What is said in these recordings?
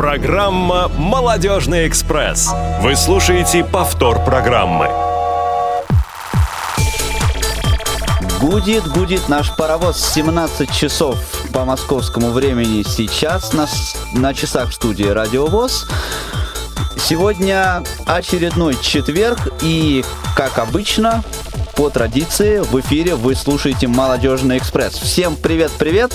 Программа «Молодежный экспресс». Вы слушаете повтор программы. Гудит, гудит наш паровоз 17 часов по московскому времени сейчас на, на часах в студии Радио ВОЗ. Сегодня очередной четверг и, как обычно, по традиции в эфире вы слушаете «Молодежный экспресс». Всем привет-привет!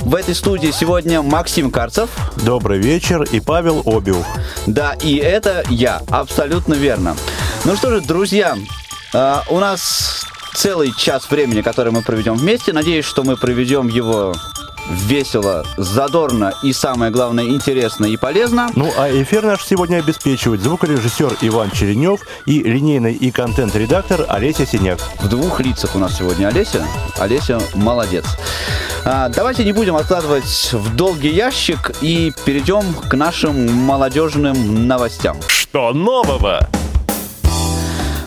В этой студии сегодня Максим Карцев. Добрый вечер и Павел Обиух. Да, и это я, абсолютно верно. Ну что же, друзья, э, у нас целый час времени, который мы проведем вместе. Надеюсь, что мы проведем его весело, задорно и, самое главное, интересно и полезно. Ну, а эфир наш сегодня обеспечивает звукорежиссер Иван Черенев и линейный и контент-редактор Олеся Синяк. В двух лицах у нас сегодня Олеся. Олеся молодец. А, давайте не будем откладывать в долгий ящик и перейдем к нашим молодежным новостям. Что нового?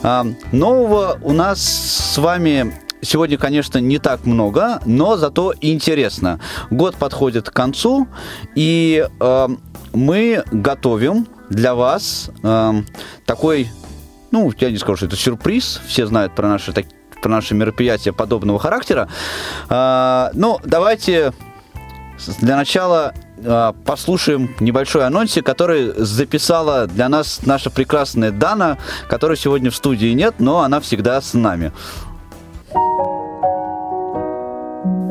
А, нового у нас с вами сегодня, конечно, не так много, но зато интересно. Год подходит к концу, и э, мы готовим для вас э, такой, ну, я не скажу, что это сюрприз, все знают про наши так, про наши мероприятия подобного характера. Э, ну, давайте для начала а, послушаем небольшой анонсик, который записала для нас наша прекрасная Дана, которой сегодня в студии нет, но она всегда с нами.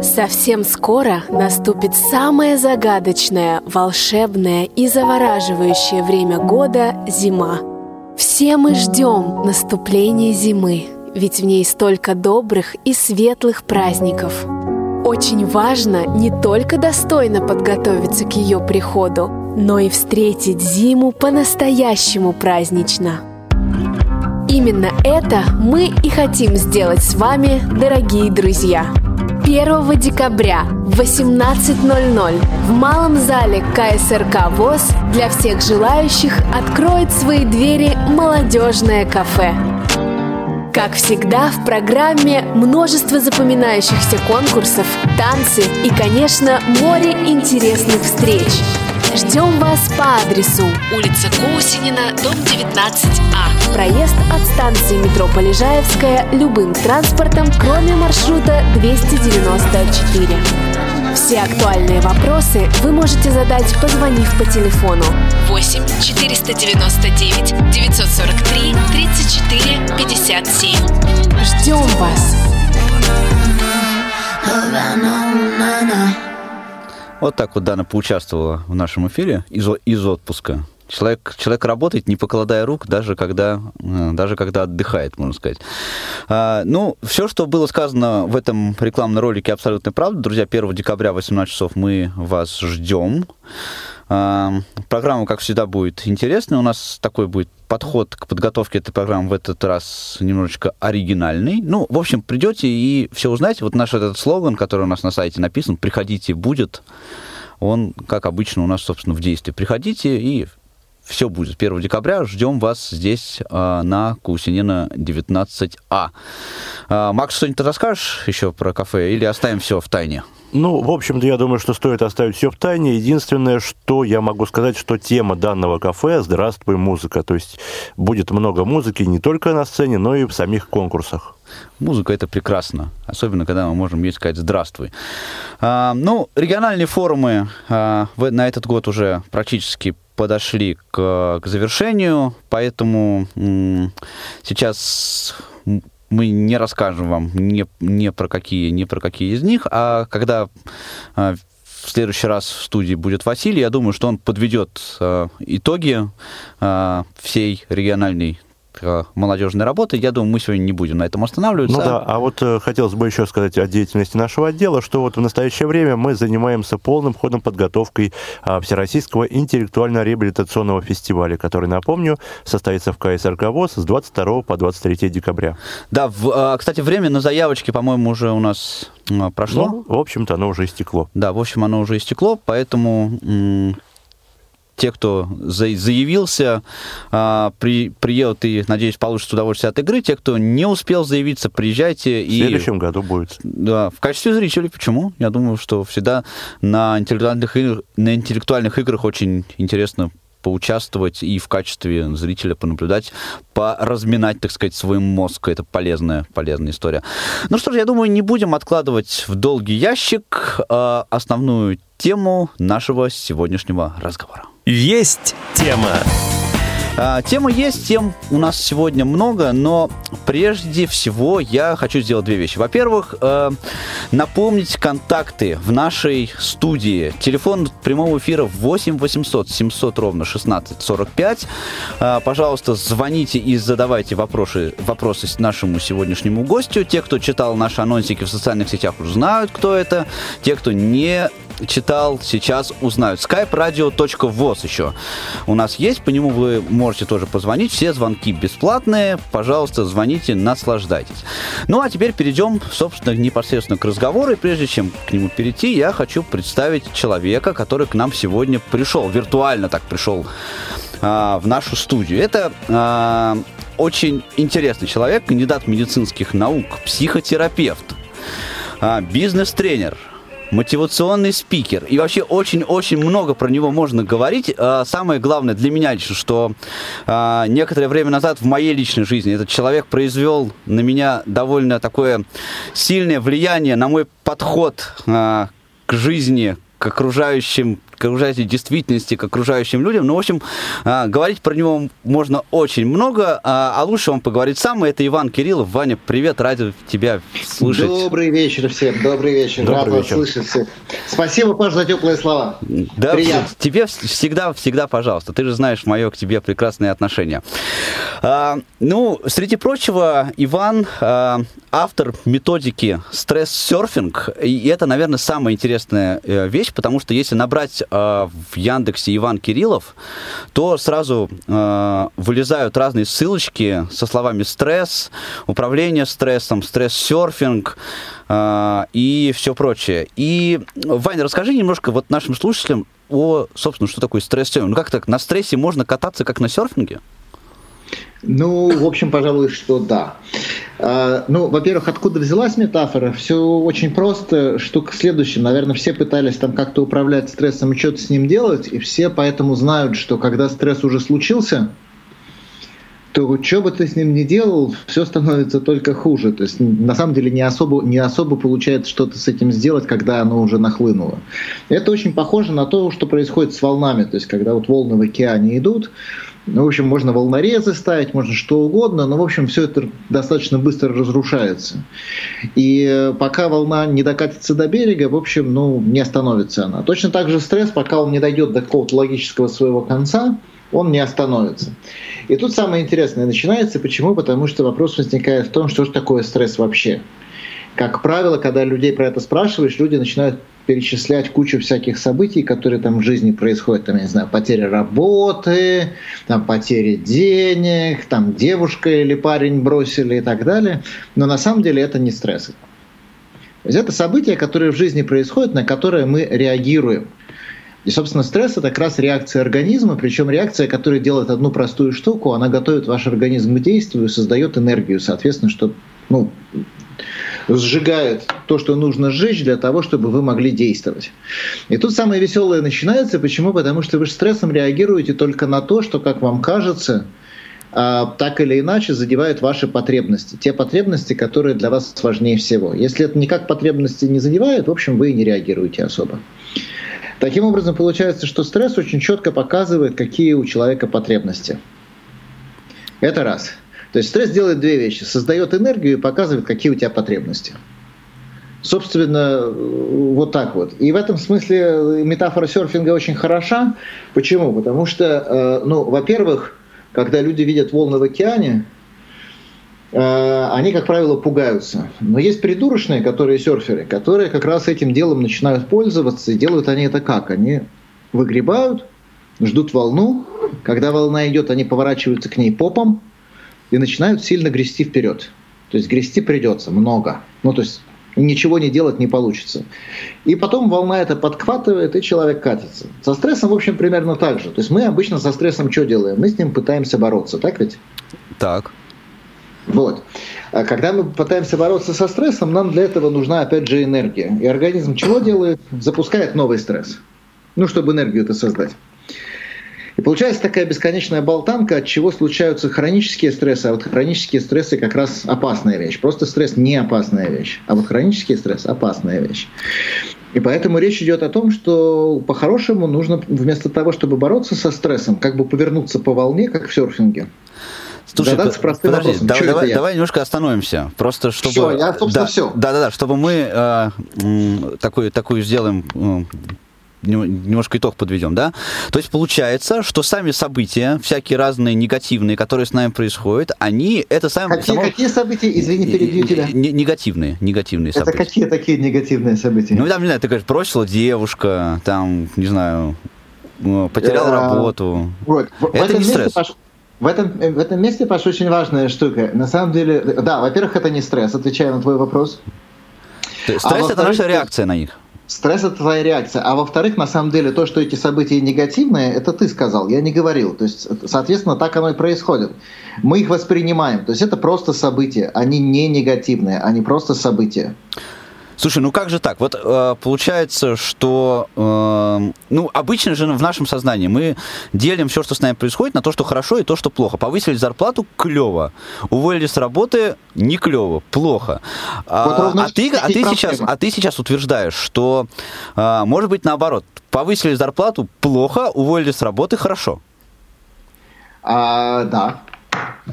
Совсем скоро наступит самое загадочное, волшебное и завораживающее время года – зима. Все мы ждем наступления зимы, ведь в ней столько добрых и светлых праздников – очень важно не только достойно подготовиться к ее приходу, но и встретить зиму по-настоящему празднично. Именно это мы и хотим сделать с вами, дорогие друзья. 1 декабря в 18.00 в малом зале КСРК ВОЗ для всех желающих откроет свои двери молодежное кафе – как всегда, в программе множество запоминающихся конкурсов, танцы и, конечно, море интересных встреч. Ждем вас по адресу улица Кусинина, дом 19А. Проезд от станции метро Полежаевская любым транспортом, кроме маршрута 294. Все актуальные вопросы вы можете задать, позвонив по телефону 8 499 943 34 57. Ждем вас! Вот так вот Дана поучаствовала в нашем эфире из, из отпуска. Человек, человек работает, не покладая рук, даже когда, э, даже когда отдыхает, можно сказать. А, ну, все, что было сказано в этом рекламном ролике, абсолютно правда. Друзья, 1 декабря в 18 часов мы вас ждем. А, программа, как всегда, будет интересная. У нас такой будет подход к подготовке этой программы в этот раз немножечко оригинальный. Ну, в общем, придете и все узнаете. Вот наш этот слоган, который у нас на сайте написан, «Приходите, будет», он, как обычно, у нас, собственно, в действии. Приходите и все будет. 1 декабря ждем вас здесь э, на Кусинина 19А. Э, Макс, что-нибудь расскажешь еще про кафе или оставим все в тайне? Ну, в общем-то, я думаю, что стоит оставить все в тайне. Единственное, что я могу сказать, что тема данного кафе «Здравствуй, музыка». То есть будет много музыки не только на сцене, но и в самих конкурсах. Музыка это прекрасно, особенно когда мы можем ей сказать здравствуй. А, ну, региональные форумы а, на этот год уже практически подошли к, к завершению, поэтому сейчас мы не расскажем вам не, не, про какие, не про какие из них, а когда а, в следующий раз в студии будет Василий, я думаю, что он подведет э, итоги э, всей региональной молодежной работы. Я думаю, мы сегодня не будем на этом останавливаться. Ну да, а вот э, хотелось бы еще сказать о деятельности нашего отдела, что вот в настоящее время мы занимаемся полным ходом подготовкой а, Всероссийского интеллектуально-реабилитационного фестиваля, который, напомню, состоится в КСРК ВОЗ с 22 по 23 декабря. Да, в, а, кстати, время на заявочки, по-моему, уже у нас прошло. Ну, в общем-то, оно уже истекло. Да, в общем, оно уже истекло, поэтому те, кто заявился, а, при, приедут и, надеюсь, получат удовольствие от игры. Те, кто не успел заявиться, приезжайте. В следующем и, году будет. Да, в качестве зрителей. Почему? Я думаю, что всегда на интеллектуальных, игр, на интеллектуальных играх очень интересно поучаствовать и в качестве зрителя понаблюдать, поразминать, так сказать, свой мозг. Это полезная, полезная история. Ну что ж, я думаю, не будем откладывать в долгий ящик э, основную тему нашего сегодняшнего разговора. Есть тема. А, Тема есть, тем у нас сегодня много, но прежде всего я хочу сделать две вещи. Во-первых, э, напомнить контакты в нашей студии. Телефон прямого эфира 8 800 700 ровно 16 45. А, пожалуйста, звоните и задавайте вопросы, вопросы нашему сегодняшнему гостю. Те, кто читал наши анонсики в социальных сетях, уже знают, кто это. Те, кто не читал, сейчас узнают. skype-radio.voz еще у нас есть, по нему вы можете тоже позвонить. Все звонки бесплатные. Пожалуйста, звоните, наслаждайтесь. Ну, а теперь перейдем, собственно, непосредственно к разговору. И прежде чем к нему перейти, я хочу представить человека, который к нам сегодня пришел, виртуально так пришел а, в нашу студию. Это а, очень интересный человек, кандидат медицинских наук, психотерапевт, а, бизнес-тренер, мотивационный спикер. И вообще очень-очень много про него можно говорить. А, самое главное для меня лично, что а, некоторое время назад в моей личной жизни этот человек произвел на меня довольно такое сильное влияние на мой подход а, к жизни, к окружающим к окружающей действительности, к окружающим людям. Ну, в общем, а, говорить про него можно очень много, а, а лучше вам поговорить сам. Это Иван Кириллов. Ваня, привет, рад тебя слышать. Добрый вечер всем, добрый вечер. Добрый Рад вечер. вас слышать всех. Спасибо, Паш, за теплые слова. Да, Приятно. тебе всегда, всегда, пожалуйста. Ты же знаешь мое к тебе прекрасное отношение. А, ну, среди прочего, Иван а, автор методики стресс-серфинг. И это, наверное, самая интересная э, вещь, потому что если набрать э, в Яндексе Иван Кириллов, то сразу э, вылезают разные ссылочки со словами стресс, управление стрессом, стресс-серфинг э, и все прочее. И, Ваня, расскажи немножко вот нашим слушателям о, собственно, что такое стресс-серфинг. Ну как так, на стрессе можно кататься, как на серфинге? Ну, в общем, пожалуй, что да. А, ну, во-первых, откуда взялась метафора? Все очень просто. Штука следующая. Наверное, все пытались там как-то управлять стрессом и что-то с ним делать, и все поэтому знают, что когда стресс уже случился, то что бы ты с ним ни делал, все становится только хуже. То есть на самом деле не особо, не особо получается что-то с этим сделать, когда оно уже нахлынуло. Это очень похоже на то, что происходит с волнами. То есть когда вот волны в океане идут, ну, в общем, можно волнорезы ставить, можно что угодно, но, в общем, все это достаточно быстро разрушается. И э, пока волна не докатится до берега, в общем, ну, не остановится она. Точно так же стресс, пока он не дойдет до какого-то логического своего конца, он не остановится. И тут самое интересное начинается. Почему? Потому что вопрос возникает в том, что же такое стресс вообще. Как правило, когда людей про это спрашиваешь, люди начинают перечислять кучу всяких событий, которые там в жизни происходят, там, я не знаю, потеря работы, там, потеря денег, там, девушка или парень бросили и так далее. Но на самом деле это не стрессы. То есть это события, которые в жизни происходят, на которые мы реагируем. И, собственно, стресс – это как раз реакция организма, причем реакция, которая делает одну простую штуку, она готовит ваш организм к действию, создает энергию, соответственно, что ну, сжигает то, что нужно сжечь для того, чтобы вы могли действовать. И тут самое веселое начинается. Почему? Потому что вы стрессом реагируете только на то, что, как вам кажется, а, так или иначе задевают ваши потребности. Те потребности, которые для вас важнее всего. Если это никак потребности не задевает, в общем, вы и не реагируете особо. Таким образом, получается, что стресс очень четко показывает, какие у человека потребности. Это раз. То есть стресс делает две вещи. Создает энергию и показывает, какие у тебя потребности. Собственно, вот так вот. И в этом смысле метафора серфинга очень хороша. Почему? Потому что, э, ну, во-первых, когда люди видят волны в океане, э, они, как правило, пугаются. Но есть придурочные, которые серферы, которые как раз этим делом начинают пользоваться. И делают они это как? Они выгребают, ждут волну. Когда волна идет, они поворачиваются к ней попом, и начинают сильно грести вперед. То есть грести придется много. Ну, то есть ничего не делать не получится. И потом волна это подхватывает, и человек катится. Со стрессом, в общем, примерно так же. То есть мы обычно со стрессом что делаем? Мы с ним пытаемся бороться, так ведь? Так. Вот. А когда мы пытаемся бороться со стрессом, нам для этого нужна, опять же, энергия. И организм чего делает? Запускает новый стресс. Ну, чтобы энергию это создать. Получается такая бесконечная болтанка, от чего случаются хронические стрессы, а вот хронические стрессы как раз опасная вещь. Просто стресс не опасная вещь, а вот хронический стресс опасная вещь. И поэтому речь идет о том, что по-хорошему нужно вместо того, чтобы бороться со стрессом, как бы повернуться по волне, как в серфинге. Слушай, Задаться простым подожди, вопросом. Давай, давай, давай немножко остановимся. Просто чтобы... Все, я, собственно, да, все. Да, да, да, чтобы мы э, такую, такую сделаем немножко итог подведем, да? То есть получается, что сами события, всякие разные негативные, которые с нами происходят, они это сами... Какие, само... какие события? Извини, перебью тебя. Негативные, негативные это события. Это какие такие негативные события? Ну, там, не знаю, ты говоришь, бросила девушка, там, не знаю, потерял работу. Вот. Это не стресс. В этом, в этом месте, Паша, очень важная штука. На самом деле, да, во-первых, это не стресс, отвечая на твой вопрос. Стресс а это наша реакция на них. Стресс это твоя реакция. А во-вторых, на самом деле, то, что эти события негативные, это ты сказал, я не говорил. То есть, соответственно, так оно и происходит. Мы их воспринимаем. То есть это просто события. Они не негативные, они просто события. Слушай, ну как же так? Вот э, получается, что э, ну обычно же в нашем сознании мы делим все, что с нами происходит, на то, что хорошо и то, что плохо. Повысили зарплату клево, уволили с работы не клево, плохо. А, а ты, а ты сейчас, а ты сейчас утверждаешь, что э, может быть наоборот, повысили зарплату плохо, уволили с работы хорошо. А, да.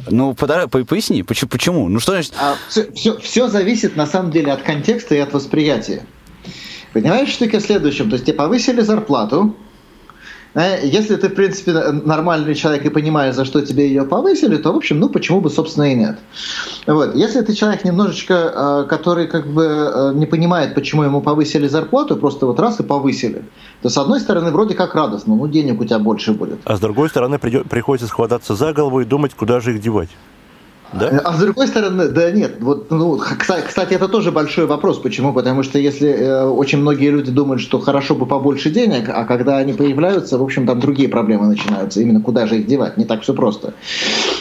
Ну, подай, поясни, почему? почему? Ну, что значит? А, все, все, все зависит, на самом деле, от контекста и от восприятия. Понимаешь, штука в следующем. То есть тебе повысили зарплату, если ты, в принципе, нормальный человек и понимаешь, за что тебе ее повысили, то, в общем, ну, почему бы, собственно, и нет. Вот. Если ты человек немножечко, э, который как бы э, не понимает, почему ему повысили зарплату, просто вот раз и повысили, то, с одной стороны, вроде как радостно, ну, денег у тебя больше будет. А с другой стороны, приходится схвататься за голову и думать, куда же их девать. Да? А с другой стороны, да нет, вот, ну, кстати, это тоже большой вопрос. Почему? Потому что если э, очень многие люди думают, что хорошо бы побольше денег, а когда они появляются, в общем, там другие проблемы начинаются. Именно куда же их девать? Не так все просто.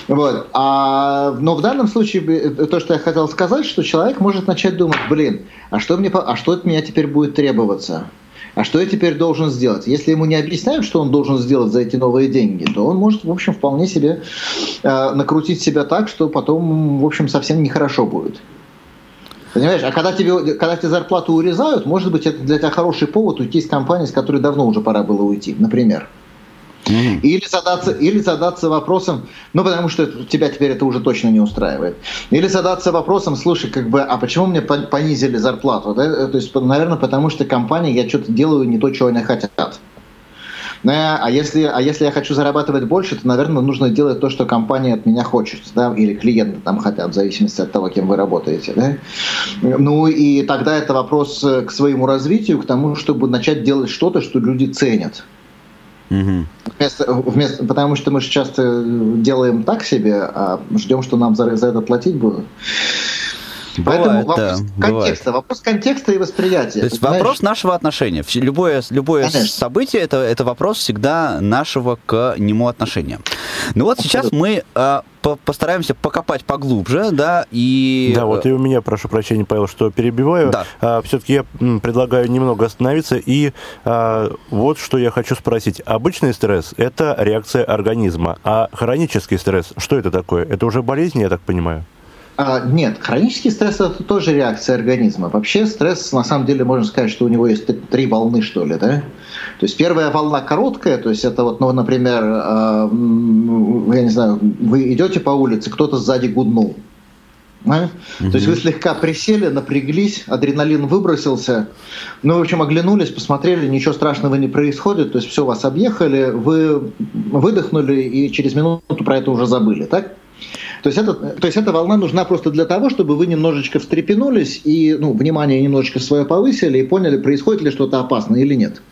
Вот. А, но в данном случае э, то, что я хотел сказать, что человек может начать думать, блин, а что, мне, а что от меня теперь будет требоваться? А что я теперь должен сделать? Если ему не объясняют, что он должен сделать за эти новые деньги, то он может, в общем, вполне себе э, накрутить себя так, что потом, в общем, совсем нехорошо будет. Понимаешь, а когда тебе, когда тебе зарплату урезают, может быть, это для тебя хороший повод уйти из компании, с которой давно уже пора было уйти, например. Или, задаться, или задаться вопросом, ну потому что тебя теперь это уже точно не устраивает. Или задаться вопросом, слушай, как бы, а почему мне понизили зарплату? Да? То есть, наверное, потому что компания, я что-то делаю не то, чего они хотят. А если, а если я хочу зарабатывать больше, то, наверное, нужно делать то, что компания от меня хочет, да, или клиенты там хотят, в зависимости от того, кем вы работаете. Да? Ну и тогда это вопрос к своему развитию, к тому, чтобы начать делать что-то, что люди ценят. Угу. Вместо, вместо, потому что мы же часто делаем так себе, а ждем, что нам за, за это платить будут. Бывает, Поэтому вопрос да, контекста, бывает. вопрос контекста и восприятия. То есть вопрос нашего отношения. Любое, любое событие это, это вопрос всегда нашего к нему отношения. Ну вот сейчас мы а, по постараемся покопать поглубже, да, и... Да, вот и у меня, прошу прощения, Павел, что перебиваю. Да. А, Все-таки я предлагаю немного остановиться, и а, вот что я хочу спросить. Обычный стресс – это реакция организма, а хронический стресс, что это такое? Это уже болезнь, я так понимаю? А, нет, хронический стресс это тоже реакция организма. Вообще стресс, на самом деле, можно сказать, что у него есть три волны, что ли, да? То есть первая волна короткая, то есть это вот, ну, например, э, я не знаю, вы идете по улице, кто-то сзади гуднул. Да? Mm-hmm. То есть вы слегка присели, напряглись, адреналин выбросился, ну, в общем, оглянулись, посмотрели, ничего страшного не происходит, то есть все, вас объехали, вы выдохнули и через минуту про это уже забыли, так? То есть, это, то есть эта волна нужна просто для того, чтобы вы немножечко встрепенулись и ну, внимание немножечко свое повысили и поняли, происходит ли что-то опасное или нет.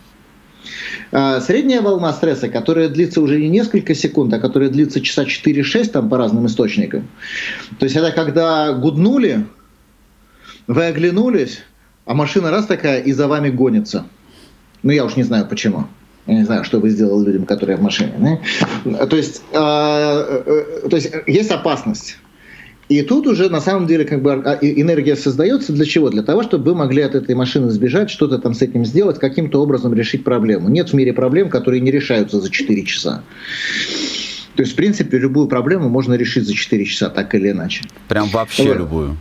А средняя волна стресса, которая длится уже не несколько секунд, а которая длится часа 4-6 там по разным источникам. То есть это когда гуднули, вы оглянулись, а машина раз такая и за вами гонится. Ну, я уж не знаю почему. Я не знаю, что вы сделали людям, которые в машине. Да? То, есть, э, э, то есть есть опасность. И тут уже на самом деле как бы а, энергия создается для чего? Для того, чтобы вы могли от этой машины сбежать, что-то там с этим сделать, каким-то образом решить проблему. Нет в мире проблем, которые не решаются за 4 часа. То есть, в принципе, любую проблему можно решить за 4 часа, так или иначе. Прям вообще вот. любую.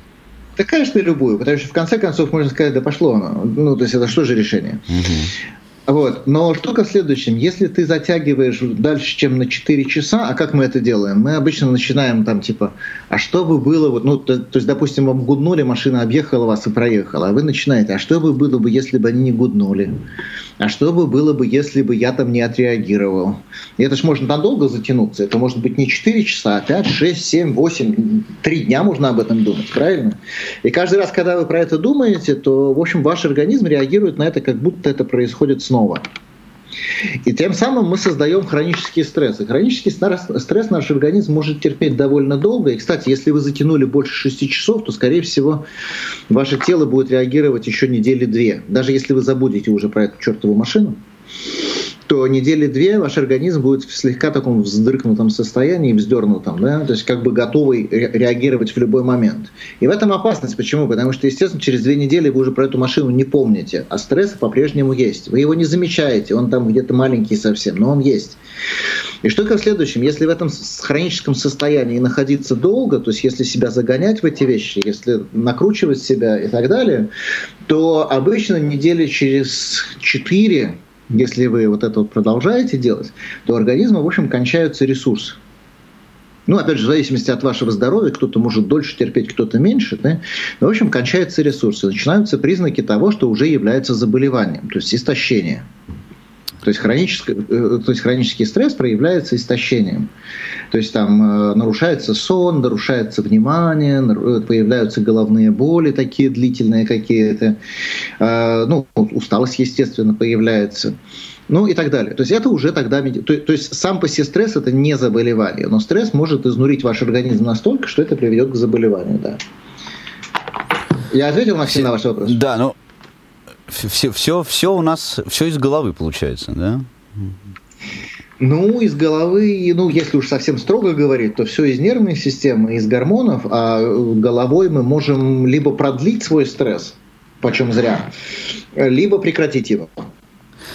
Да, конечно, любую, потому что в конце концов можно сказать, да пошло оно. Ну, то есть это что же решение? Угу. Вот. Но штука в следующем. Если ты затягиваешь дальше, чем на 4 часа, а как мы это делаем? Мы обычно начинаем там типа, а что бы было, вот, ну, то, то есть, допустим, вам гуднули, машина объехала вас и проехала, а вы начинаете, а что бы было бы, если бы они не гуднули? А что бы было бы, если бы я там не отреагировал? И это же можно надолго затянуться. Это может быть не 4 часа, а 5, 6, 7, 8, 3 дня можно об этом думать, правильно? И каждый раз, когда вы про это думаете, то, в общем, ваш организм реагирует на это, как будто это происходит снова. И тем самым мы создаем хронические стрессы. Хронический стресс наш организм может терпеть довольно долго. И, кстати, если вы затянули больше 6 часов, то, скорее всего, ваше тело будет реагировать еще недели две. Даже если вы забудете уже про эту чертову машину, то недели две ваш организм будет в слегка таком вздыркнутом состоянии, вздернутом, да, то есть как бы готовый реагировать в любой момент. И в этом опасность. Почему? Потому что, естественно, через две недели вы уже про эту машину не помните, а стресс по-прежнему есть. Вы его не замечаете, он там где-то маленький совсем, но он есть. И что в следующем, если в этом хроническом состоянии находиться долго, то есть если себя загонять в эти вещи, если накручивать себя и так далее, то обычно недели через четыре если вы вот это вот продолжаете делать, то у организма, в общем, кончаются ресурсы. Ну, опять же, в зависимости от вашего здоровья, кто-то может дольше терпеть, кто-то меньше. Да? Но, в общем, кончаются ресурсы. Начинаются признаки того, что уже является заболеванием, то есть истощение. То есть, хронический, э, то есть хронический стресс проявляется истощением. То есть там э, нарушается сон, нарушается внимание, э, появляются головные боли такие длительные какие-то. Ну, усталость, естественно, появляется. Ну и так далее. То есть это уже тогда... То, то есть сам по себе стресс это не заболевание, но стресс может изнурить ваш организм настолько, что это приведет к заболеванию, да. Я ответил, Максим, на ваш вопрос? Да, ну все, все, все у нас, все из головы получается, да? Ну, из головы, ну, если уж совсем строго говорить, то все из нервной системы, из гормонов, а головой мы можем либо продлить свой стресс, почем зря, либо прекратить его.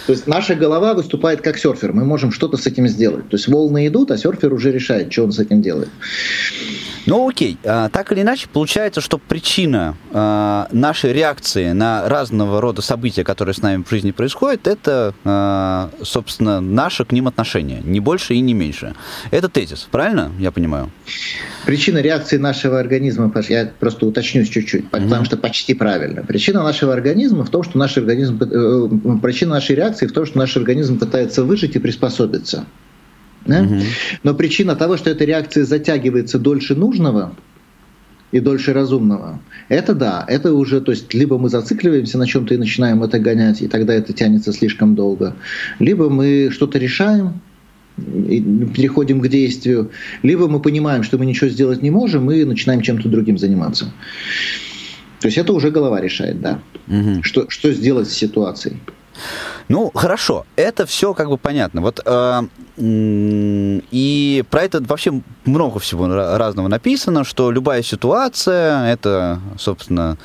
То есть наша голова выступает как серфер, мы можем что-то с этим сделать. То есть волны идут, а серфер уже решает, что он с этим делает. Ну окей, а, так или иначе, получается, что причина а, нашей реакции на разного рода события, которые с нами в жизни происходят, это, а, собственно, наше к ним отношение, не больше и не меньше. Это тезис, правильно я понимаю? Причина реакции нашего организма, я просто уточнюсь чуть-чуть, mm-hmm. потому что почти правильно. Причина нашего организма в том, что наш организм, э, причина нашей реакции в том, что наш организм пытается выжить и приспособиться. Да? Угу. Но причина того, что эта реакция затягивается дольше нужного и дольше разумного, это да, это уже, то есть, либо мы зацикливаемся на чем-то и начинаем это гонять, и тогда это тянется слишком долго, либо мы что-то решаем, и переходим к действию, либо мы понимаем, что мы ничего сделать не можем, и начинаем чем-то другим заниматься. То есть это уже голова решает, да. Угу. Что, что сделать с ситуацией. Ну, хорошо, это все как бы понятно. Вот э, и про это вообще много всего разного написано, что любая ситуация, это, собственно,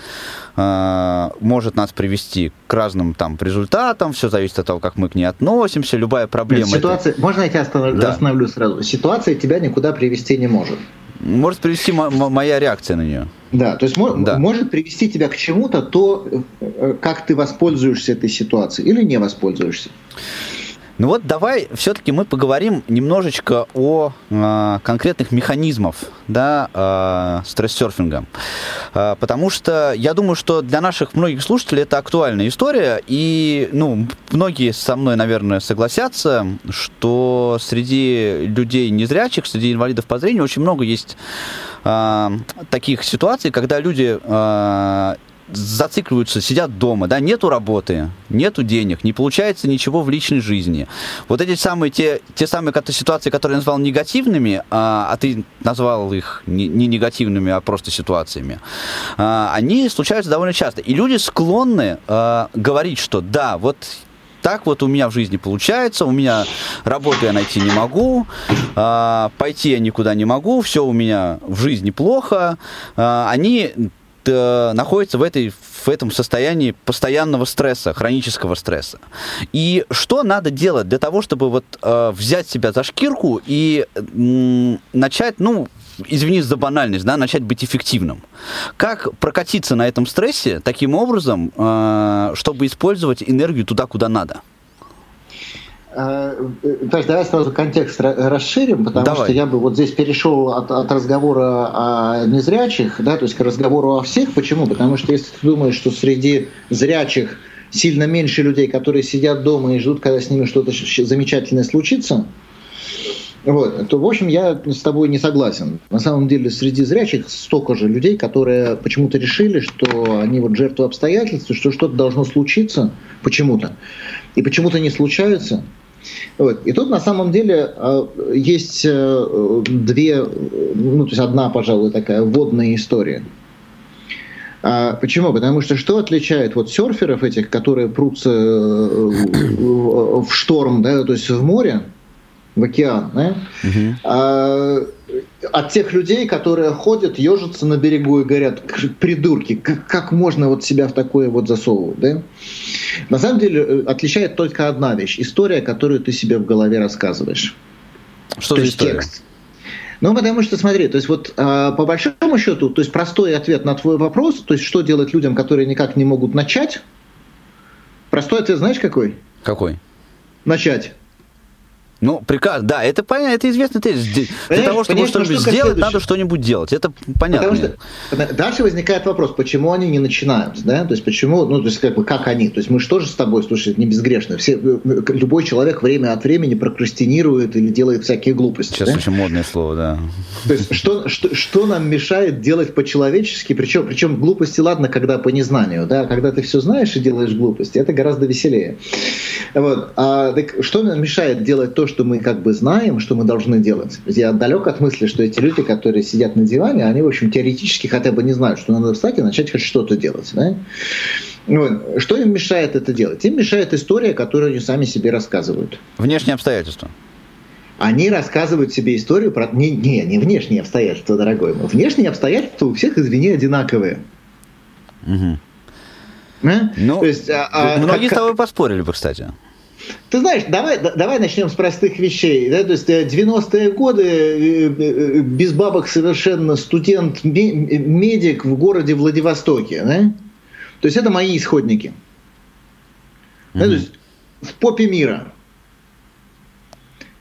э, может нас привести к разным там результатам, все зависит от того, как мы к ней относимся, любая проблема. Нет, ситуация, это... Можно я тебя останов... да. остановлю сразу? Ситуация тебя никуда привести не может. Может привести моя реакция на нее. Да, то есть да. может привести тебя к чему-то то, э, как ты воспользуешься этой ситуацией или не воспользуешься. Ну вот давай все-таки мы поговорим немножечко о э, конкретных механизмах да, э, стресс-серфинга. Э, потому что я думаю, что для наших многих слушателей это актуальная история. И ну, многие со мной, наверное, согласятся, что среди людей незрячих, среди инвалидов по зрению очень много есть э, таких ситуаций, когда люди э, зацикливаются, сидят дома, да, нету работы, нету денег, не получается ничего в личной жизни. Вот эти самые, те, те самые ситуации, которые я назвал негативными, а, а ты назвал их не, не негативными, а просто ситуациями, а, они случаются довольно часто. И люди склонны а, говорить, что да, вот так вот у меня в жизни получается, у меня работу я найти не могу, а, пойти я никуда не могу, все у меня в жизни плохо. А, они э, находятся в, этой, в этом состоянии постоянного стресса, хронического стресса. И что надо делать для того, чтобы вот э, взять себя за шкирку и начать, ну, извини за банальность, да, начать быть эффективным. Как прокатиться на этом стрессе таким образом, э, чтобы использовать энергию туда, куда надо? Э, то есть давай сразу контекст расширим, потому давай. что я бы вот здесь перешел от, от разговора о незрячих, да, то есть к разговору о всех. Почему? Потому что если ты думаешь, что среди зрячих сильно меньше людей, которые сидят дома и ждут, когда с ними что-то замечательное случится, вот, то, в общем, я с тобой не согласен. На самом деле, среди зрячих столько же людей, которые почему-то решили, что они вот жертвы обстоятельств, что что-то должно случиться почему-то. И почему-то не случается. Вот. И тут на самом деле а, есть э, две, ну, то есть одна, пожалуй, такая вводная история. А почему? Потому что что отличает вот серферов этих, которые прутся э, в шторм, да, то есть в море, в океан, да? угу. От тех людей, которые ходят, ежатся на берегу и говорят, придурки, как, как можно вот себя в такое вот засовывать, да? На самом деле э, отличает только одна вещь, история, которую ты себе в голове рассказываешь. Что то за история? Текст. Ну, потому что, смотри, то есть вот э, по большому счету, то есть простой ответ на твой вопрос, то есть что делать людям, которые никак не могут начать, простой ответ знаешь какой? Какой? Начать. Ну, приказ, да, это понятно, это известный тезис. Для того, чтобы что-нибудь сделать, надо что-нибудь делать. Это понятно. Потому что дальше возникает вопрос, почему они не начинают, да? То есть почему, ну, то есть как бы как они? То есть мы же с тобой, слушай, не безгрешно. Все, любой человек время от времени прокрастинирует или делает всякие глупости. Сейчас да? очень модное слово, да. То есть что, что, что нам мешает делать по-человечески? Причем, причем глупости, ладно, когда по незнанию, да? Когда ты все знаешь и делаешь глупости, это гораздо веселее. Вот. А так что нам мешает делать то, что мы как бы знаем, что мы должны делать. Я далек от мысли, что эти люди, которые сидят на диване, они, в общем, теоретически хотя бы не знают, что надо встать и начать хоть что-то делать. Да? Вот. Что им мешает это делать? Им мешает история, которую они сами себе рассказывают. Внешние обстоятельства. Они рассказывают себе историю про... Не, не, не внешние обстоятельства, дорогой мой. Внешние обстоятельства у всех, извини, одинаковые. Угу. А? Ну, То есть, а, а, многие как, с тобой поспорили бы, кстати. Ты знаешь, давай, давай начнем с простых вещей. Да? То есть 90-е э, годы э, э, без бабок совершенно студент, медик в городе Владивостоке. Да? То есть это мои исходники. Mm-hmm. Да? То есть в попе мира.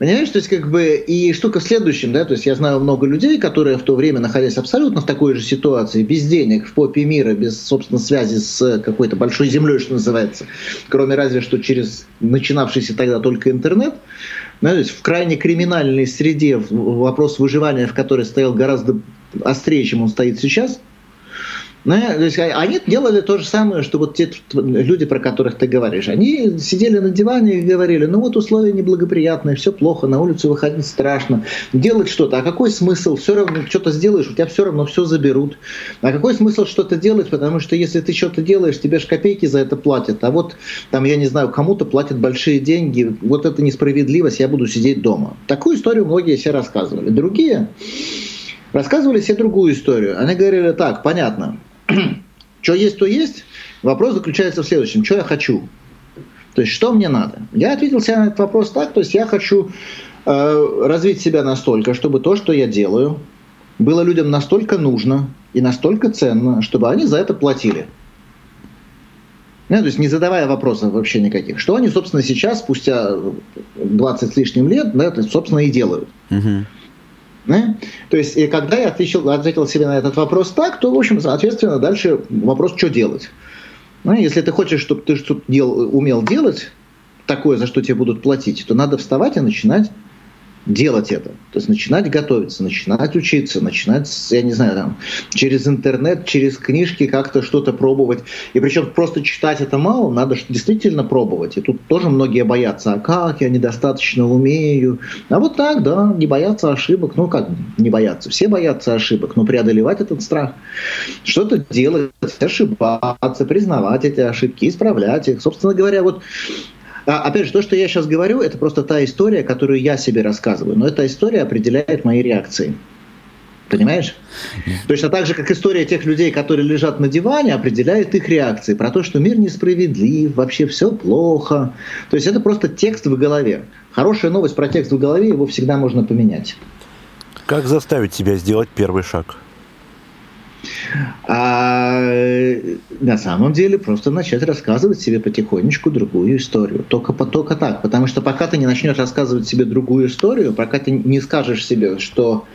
Понимаешь, то есть как бы и штука в следующем, да, то есть я знаю много людей, которые в то время находились абсолютно в такой же ситуации, без денег, в попе мира, без, собственно, связи с какой-то большой землей, что называется, кроме разве что через начинавшийся тогда только интернет, да, то есть в крайне криминальной среде вопрос выживания, в которой стоял гораздо острее, чем он стоит сейчас – ну, то есть а, они делали то же самое, что вот те люди, про которых ты говоришь. Они сидели на диване и говорили, ну вот условия неблагоприятные, все плохо, на улицу выходить страшно, делать что-то. А какой смысл? Все равно что-то сделаешь, у тебя все равно все заберут. А какой смысл что-то делать? Потому что если ты что-то делаешь, тебе же копейки за это платят. А вот там, я не знаю, кому-то платят большие деньги. Вот это несправедливость, я буду сидеть дома. Такую историю многие все рассказывали. Другие рассказывали себе другую историю. Они говорили так, понятно, что есть, то есть. Вопрос заключается в следующем. Что я хочу? То есть, что мне надо? Я ответил себе на этот вопрос так. То есть, я хочу э, развить себя настолько, чтобы то, что я делаю, было людям настолько нужно и настолько ценно, чтобы они за это платили. Ну, то есть не задавая вопросов вообще никаких. Что они, собственно, сейчас, спустя 20 с лишним лет, да, это, собственно, и делают. Угу. Да? То есть, и когда я ответил, ответил себе на этот вопрос так, то, в общем, соответственно, дальше вопрос, что делать. Ну, если ты хочешь, чтобы ты что-то дел, умел делать, такое, за что тебе будут платить, то надо вставать и начинать делать это. То есть начинать готовиться, начинать учиться, начинать, я не знаю, там, через интернет, через книжки как-то что-то пробовать. И причем просто читать это мало, надо действительно пробовать. И тут тоже многие боятся, а как, я недостаточно умею. А вот так, да, не бояться ошибок. Ну как не бояться? Все боятся ошибок, но преодолевать этот страх. Что-то делать, ошибаться, признавать эти ошибки, исправлять их. Собственно говоря, вот опять же, то, что я сейчас говорю, это просто та история, которую я себе рассказываю. Но эта история определяет мои реакции. Понимаешь? Точно так же, как история тех людей, которые лежат на диване, определяет их реакции. Про то, что мир несправедлив, вообще все плохо. То есть это просто текст в голове. Хорошая новость про текст в голове, его всегда можно поменять. Как заставить себя сделать первый шаг? А на самом деле просто начать рассказывать себе потихонечку другую историю. Только, только так. Потому что пока ты не начнешь рассказывать себе другую историю, пока ты не скажешь себе, что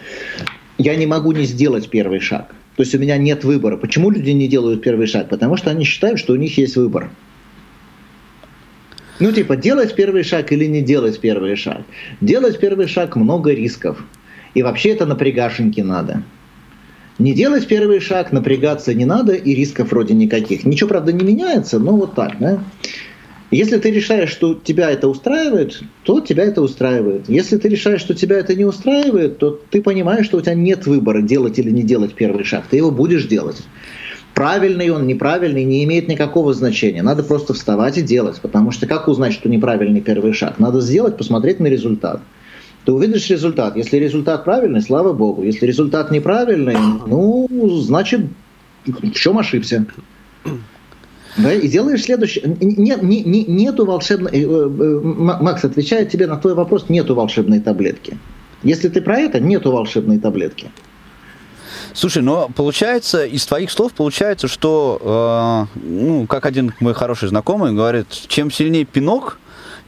я не могу не сделать первый шаг. То есть у меня нет выбора. Почему люди не делают первый шаг? Потому что они считают, что у них есть выбор. Ну, типа, делать первый шаг или не делать первый шаг. Делать первый шаг много рисков. И вообще это напрягашеньки надо. Не делать первый шаг, напрягаться не надо, и рисков вроде никаких. Ничего, правда, не меняется, но вот так, да? Если ты решаешь, что тебя это устраивает, то тебя это устраивает. Если ты решаешь, что тебя это не устраивает, то ты понимаешь, что у тебя нет выбора, делать или не делать первый шаг. Ты его будешь делать. Правильный он, неправильный, не имеет никакого значения. Надо просто вставать и делать. Потому что как узнать, что неправильный первый шаг? Надо сделать, посмотреть на результат ты увидишь результат. Если результат правильный, слава богу. Если результат неправильный, ну, значит, в чем ошибся. Да, и делаешь следующее. Нет, не, не, нету волшебной... Э, э, Макс, отвечает тебе на твой вопрос, нету волшебной таблетки. Если ты про это, нету волшебной таблетки. Слушай, но получается, из твоих слов получается, что, э, ну, как один мой хороший знакомый говорит, чем сильнее пинок,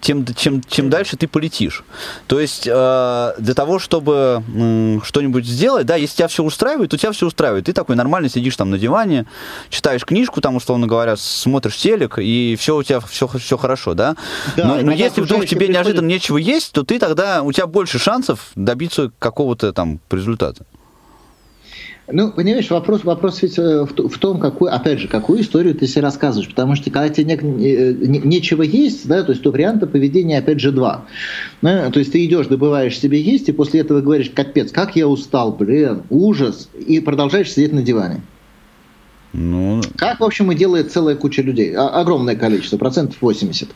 тем, чем, чем дальше ты полетишь. То есть э, для того, чтобы э, что-нибудь сделать, да, если тебя все устраивает, то тебя все устраивает. Ты такой нормально сидишь там на диване, читаешь книжку, там, условно говоря, смотришь телек, и все у тебя все, все хорошо, да? да но но если вдруг тебе приходит... неожиданно нечего есть, то ты тогда, у тебя больше шансов добиться какого-то там результата. Ну, понимаешь, вопрос, вопрос ведь э, в, том, какую, опять же, какую историю ты себе рассказываешь. Потому что когда тебе не, э, не, нечего есть, да, то есть то варианта поведения, опять же, два. Да, то есть ты идешь, добываешь себе есть, и после этого говоришь, капец, как я устал, блин, ужас, и продолжаешь сидеть на диване. Ну... Как, в общем, и делает целая куча людей. Огромное количество, процентов 80.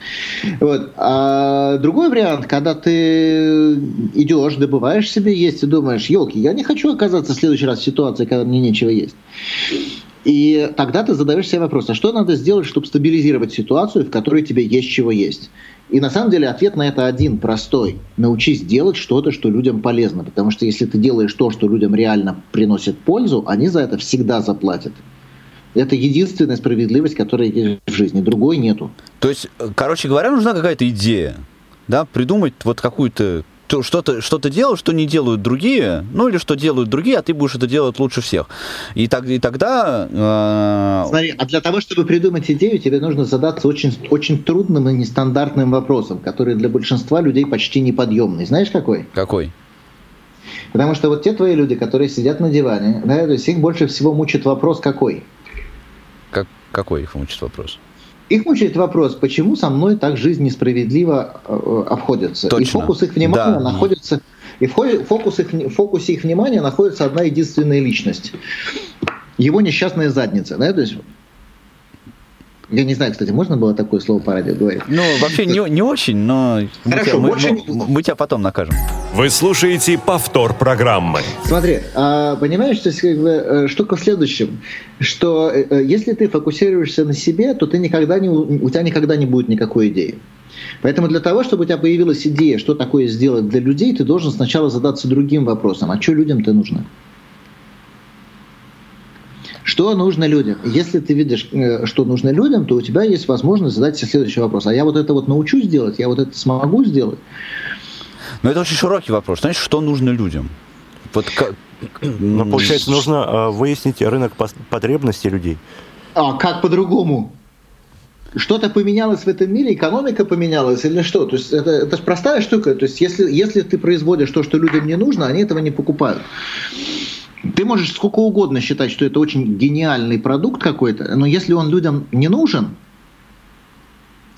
Вот. А другой вариант, когда ты идешь, добываешь себе есть и думаешь, елки, я не хочу оказаться в следующий раз в ситуации, когда мне нечего есть. И тогда ты задаешь себе вопрос, а что надо сделать, чтобы стабилизировать ситуацию, в которой тебе есть чего есть? И на самом деле ответ на это один, простой. Научись делать что-то, что людям полезно. Потому что если ты делаешь то, что людям реально приносит пользу, они за это всегда заплатят. Это единственная справедливость, которая есть в жизни. Другой нету. То есть, короче говоря, нужна какая-то идея. Да, придумать вот какую-то что-то что делать, что не делают другие, ну или что делают другие, а ты будешь это делать лучше всех. И, так, и тогда... Э... Смотри, а для того, чтобы придумать идею, тебе нужно задаться очень, очень трудным и нестандартным вопросом, который для большинства людей почти неподъемный. Знаешь какой? Какой? Потому что вот те твои люди, которые сидят на диване, да, то есть их больше всего мучит вопрос какой? Как, какой их мучит вопрос? Их мучает вопрос, почему со мной так жизнь несправедливо э, обходится. Точно. И фокус их внимания да. находится, и в фокус их, в фокусе их внимания находится одна единственная личность. Его несчастная задница. Да? То есть я не знаю, кстати, можно было такое слово по радио говорить? Ну, вообще не, не очень, но Хорошо, мы, больше... мы, мы, мы тебя потом накажем. Вы слушаете повтор программы. Смотри, а, понимаешь, то есть, как бы, э, штука в следующем, что э, э, если ты фокусируешься на себе, то ты никогда не, у тебя никогда не будет никакой идеи. Поэтому для того, чтобы у тебя появилась идея, что такое сделать для людей, ты должен сначала задаться другим вопросом, а что людям-то нужно? Что нужно людям? Если ты видишь, э, что нужно людям, то у тебя есть возможность задать себе следующий вопрос. А я вот это вот научусь делать, я вот это смогу сделать? Но это очень широкий вопрос. Знаешь, что нужно людям? Вот как... Но получается, нужно э, выяснить рынок потребностей людей. А как по-другому? что-то поменялось в этом мире, экономика поменялась или что? То есть это, это же простая штука. То есть если, если ты производишь то, что людям не нужно, они этого не покупают. Ты можешь сколько угодно считать, что это очень гениальный продукт какой-то, но если он людям не нужен,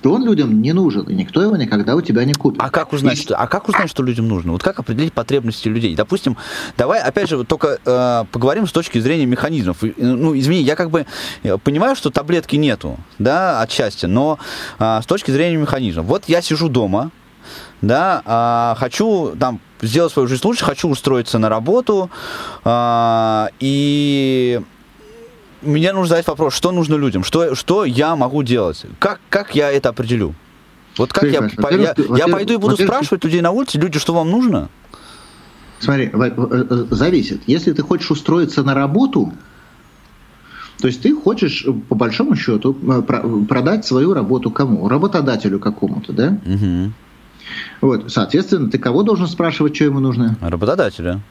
то он людям не нужен, и никто его никогда у тебя не купит. А как узнать, и... что, а как узнать, что людям нужно? Вот как определить потребности людей? Допустим, давай, опять же, только э, поговорим с точки зрения механизмов. Ну, извини, я как бы э, понимаю, что таблетки нету, да, от счастья, но э, с точки зрения механизмов. Вот я сижу дома, да, а, хочу там сделать свою жизнь лучше, хочу устроиться на работу, а, и мне нужно задать вопрос, что нужно людям, что, что я могу делать, как, как я это определю? Вот как я, по, я, я пойду и буду спрашивать людей на улице, люди, что вам нужно? Смотри, э, э, зависит. Если ты хочешь устроиться на работу, то есть ты хочешь, по большому счету, э, продать свою работу кому? Работодателю какому-то, да? Угу. Вот, соответственно, ты кого должен спрашивать, что ему нужно? Работодателя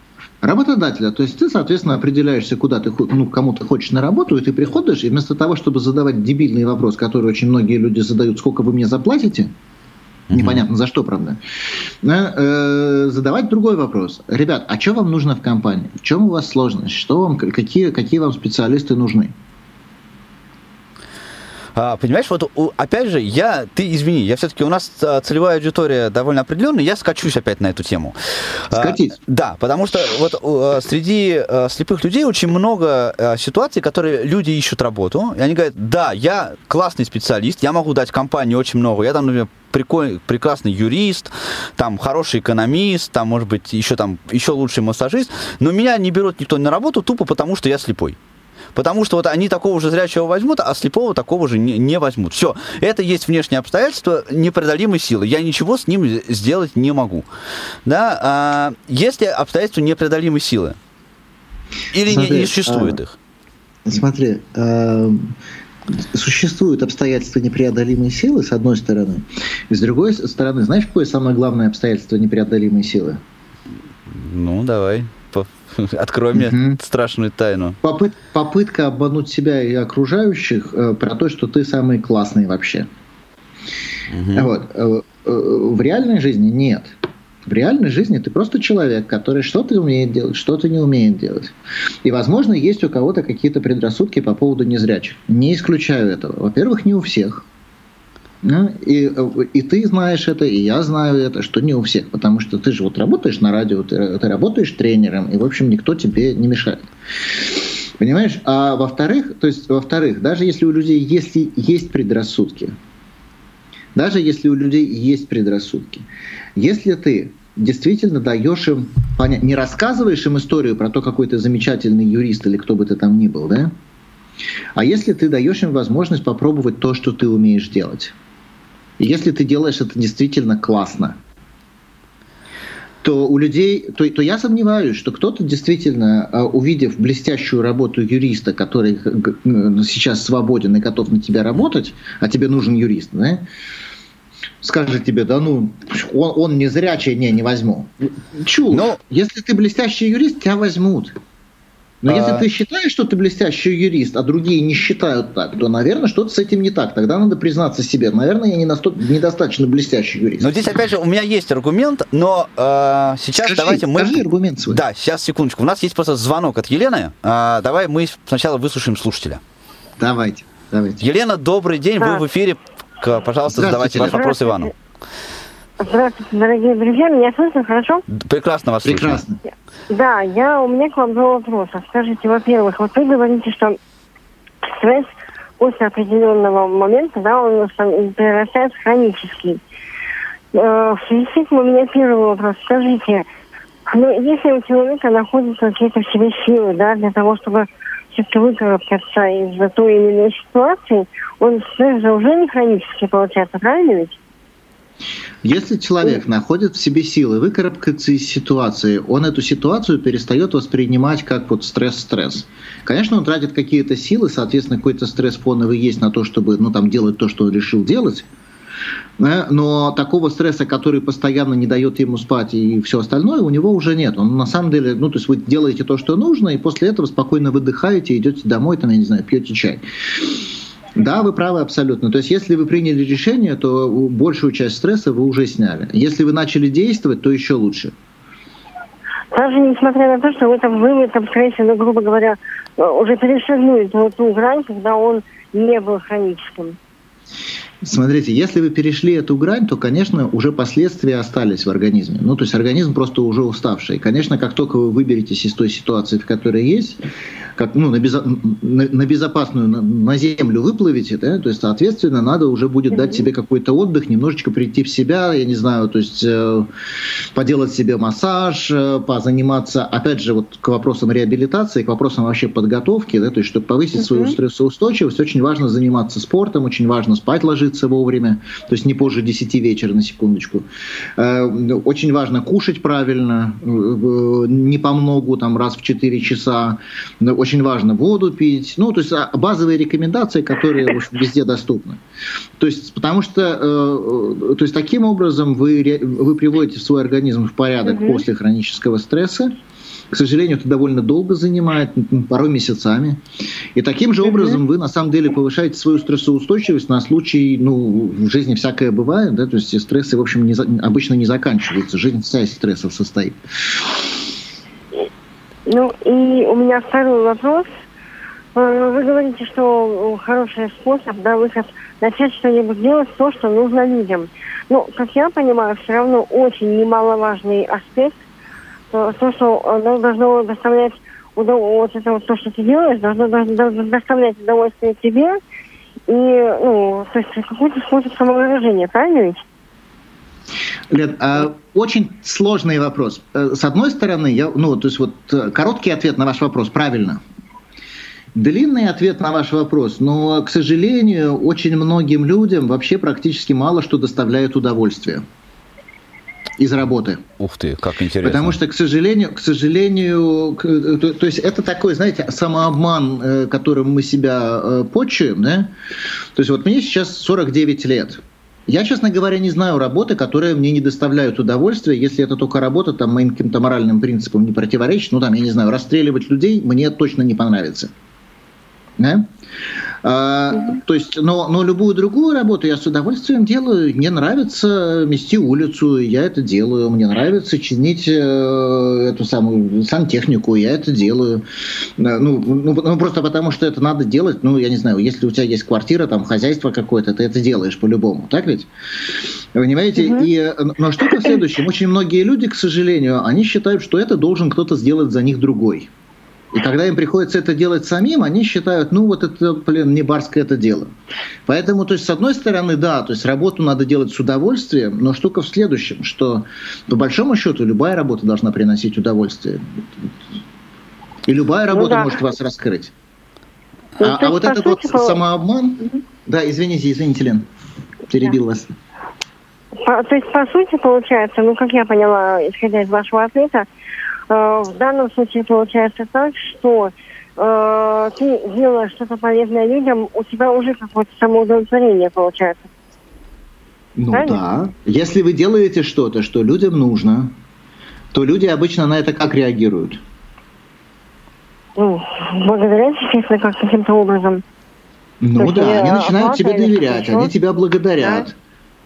работодателя. То есть ты, соответственно, определяешься, куда ты, ну, кому ты хочешь на работу, и ты приходишь, и вместо того, чтобы задавать дебильный вопрос, который очень многие люди задают, сколько вы мне заплатите, mm-hmm. непонятно за что, правда, э, задавать другой вопрос. Ребят, а что вам нужно в компании? В чем у вас сложность? Что вам, какие, какие вам специалисты нужны? А, понимаешь, вот опять же, я, ты извини, я все-таки, у нас а, целевая аудитория довольно определенная, я скачусь опять на эту тему. А, Скатись. А, да, потому что вот среди слепых людей очень много ситуаций, которые люди ищут работу, и они говорят, да, я классный специалист, я могу дать компании очень много, я там, например, прикольный, прекрасный юрист, там хороший экономист, там, может быть, еще там еще лучший массажист, но меня не берут никто на работу тупо потому, что я слепой. Потому что вот они такого же зрячего возьмут, а слепого такого же не, не возьмут. Все, это есть внешние обстоятельства непреодолимой силы. Я ничего с ним сделать не могу. Да? А, есть ли обстоятельства непреодолимой силы? Или смотри, не, не существует а, их? Смотри, а, существуют обстоятельства непреодолимой силы, с одной стороны. И с другой стороны, знаешь, какое самое главное обстоятельство непреодолимой силы? Ну, давай. Открой мне угу. страшную тайну. Попыт, попытка обмануть себя и окружающих э, про то, что ты самый классный вообще. Угу. Вот. Э, э, в реальной жизни нет. В реальной жизни ты просто человек, который что-то умеет делать, что-то не умеет делать. И, возможно, есть у кого-то какие-то предрассудки по поводу незрячих. Не исключаю этого. Во-первых, не у всех. Ну, и, и ты знаешь это, и я знаю это, что не у всех, потому что ты же вот работаешь на радио, ты, ты работаешь тренером, и, в общем, никто тебе не мешает. Понимаешь? А во-вторых, то есть, во-вторых, даже если у людей если есть предрассудки, даже если у людей есть предрассудки, если ты действительно даешь им понять, не рассказываешь им историю про то, какой ты замечательный юрист или кто бы ты там ни был, да? А если ты даешь им возможность попробовать то, что ты умеешь делать. Если ты делаешь это действительно классно, то у людей, то, то я сомневаюсь, что кто-то действительно, а, увидев блестящую работу юриста, который сейчас свободен и готов на тебя работать, а тебе нужен юрист, да, скажет тебе, да ну, он, он не зрячий, не, не возьму. Чушь. Но... Если ты блестящий юрист, тебя возьмут. Но а... если ты считаешь, что ты блестящий юрист, а другие не считают так, то, наверное, что-то с этим не так. Тогда надо признаться себе. Наверное, я не настолько, недостаточно блестящий юрист. Но здесь, опять же, у меня есть аргумент, но э, сейчас скажи, давайте мы... Скажи аргумент свой. Да, сейчас, секундочку. У нас есть просто звонок от Елены. Э, давай мы сначала выслушаем слушателя. Давайте, давайте. Елена, добрый день, да. вы в эфире. Пожалуйста, задавайте ваш вопрос Ивану. Здравствуйте, дорогие друзья. Меня слышно хорошо? Прекрасно вас Прекрасно. слышно. Да, я, у меня к вам два вопроса. Скажите, во-первых, вот вы говорите, что стресс после определенного момента, да, он превращается в хронический. Э, в связи с этим у меня первый вопрос. Скажите, ну, если у человека находятся какие-то в себе силы, да, для того, чтобы все-таки выкарабкаться из той или иной ситуации, он стресс же уже не хронический получается, правильно ведь? Если человек находит в себе силы выкарабкаться из ситуации, он эту ситуацию перестает воспринимать как вот стресс-стресс. Конечно, он тратит какие-то силы, соответственно, какой-то стресс фоновый есть на то, чтобы ну, там, делать то, что он решил делать, но такого стресса, который постоянно не дает ему спать и все остальное, у него уже нет. Он на самом деле, ну, то есть вы делаете то, что нужно, и после этого спокойно выдыхаете, идете домой, там, я не знаю, пьете чай. Да, вы правы абсолютно. То есть, если вы приняли решение, то большую часть стресса вы уже сняли. Если вы начали действовать, то еще лучше. Даже несмотря на то, что вы там, вы в этом стрессе, ну, грубо говоря, э, уже перешагнули вот ту грань, когда он не был хроническим. Смотрите, если вы перешли эту грань, то, конечно, уже последствия остались в организме. Ну, то есть организм просто уже уставший. Конечно, как только вы выберетесь из той ситуации, в которой есть, как, ну, на, безо, на, на безопасную, на, на землю выплывете, да, то есть, соответственно, надо уже будет дать себе какой-то отдых, немножечко прийти в себя, я не знаю, то есть э, поделать себе массаж, э, позаниматься, опять же, вот к вопросам реабилитации, к вопросам вообще подготовки, да, то есть, чтобы повысить свою стрессоустойчивость, очень важно заниматься спортом, очень важно спать ложиться вовремя, то есть не позже 10 вечера, на секундочку. Э, очень важно кушать правильно, э, не по многу, там, раз в 4 часа, очень важно воду пить, ну, то есть а, базовые рекомендации, которые в общем, везде доступны. То есть, потому что, э, то есть таким образом вы, вы приводите свой организм в порядок угу. после хронического стресса, к сожалению, это довольно долго занимает, порой месяцами. И таким же образом вы на самом деле повышаете свою стрессоустойчивость на случай, ну, в жизни всякое бывает, да, то есть стрессы, в общем, не, обычно не заканчиваются, жизнь вся из стрессов состоит. Ну, и у меня второй вопрос. Э, вы говорите, что хороший способ, да, выход, начать что-нибудь делать, то, что нужно людям. Ну, как я понимаю, все равно очень немаловажный аспект, то, что оно должно доставлять удовольствие, вот то, что ты делаешь, должно, должно доставлять удовольствие тебе и, ну, то есть какой-то способ самовыражения, правильно ведь? Лен, а, очень сложный вопрос. Э, с одной стороны, я, ну, то есть вот э, короткий ответ на ваш вопрос, правильно. Длинный ответ на ваш вопрос, но, к сожалению, очень многим людям вообще практически мало что доставляет удовольствие из работы. Ух ты, как интересно. Потому что, к сожалению, к сожалению, то, то есть это такой, знаете, самообман, э, которым мы себя почуем, да? То есть вот мне сейчас 49 лет. Я, честно говоря, не знаю работы, которые мне не доставляют удовольствия, если это только работа там, моим каким-то моральным принципам не противоречит. Ну, там, я не знаю, расстреливать людей мне точно не понравится. Да? А, то есть, но, но любую другую работу я с удовольствием делаю. Мне нравится мести улицу, я это делаю. Мне нравится чинить э, эту самую сантехнику, я это делаю. Э, ну, ну, ну, просто потому, что это надо делать. Ну, я не знаю, если у тебя есть квартира, там, хозяйство какое-то, ты это делаешь по-любому. Так ведь? Понимаете? Угу. И, но штука в следующем. Очень многие люди, к сожалению, они считают, что это должен кто-то сделать за них другой. И когда им приходится это делать самим, они считают, ну вот это, блин, не барское это дело. Поэтому, то есть, с одной стороны, да, то есть работу надо делать с удовольствием, но штука в следующем, что по большому счету любая работа должна приносить удовольствие. И любая ну работа ну, да. может вас раскрыть. Ну, а, а вот этот вот по... самообман... Угу. Да, извините, извините, Лен, перебил да. вас. По, то есть, по сути, получается, ну, как я поняла, исходя из вашего ответа, в данном случае получается так, что э, ты делаешь что-то полезное людям, у тебя уже какое-то самоудовлетворение получается. Ну Правильно? да. Если вы делаете что-то, что людям нужно, то люди обычно на это как реагируют? Ну, благодаря, естественно, как каким-то образом. Ну да, они начинают тебе доверять, они тебя благодарят. Да?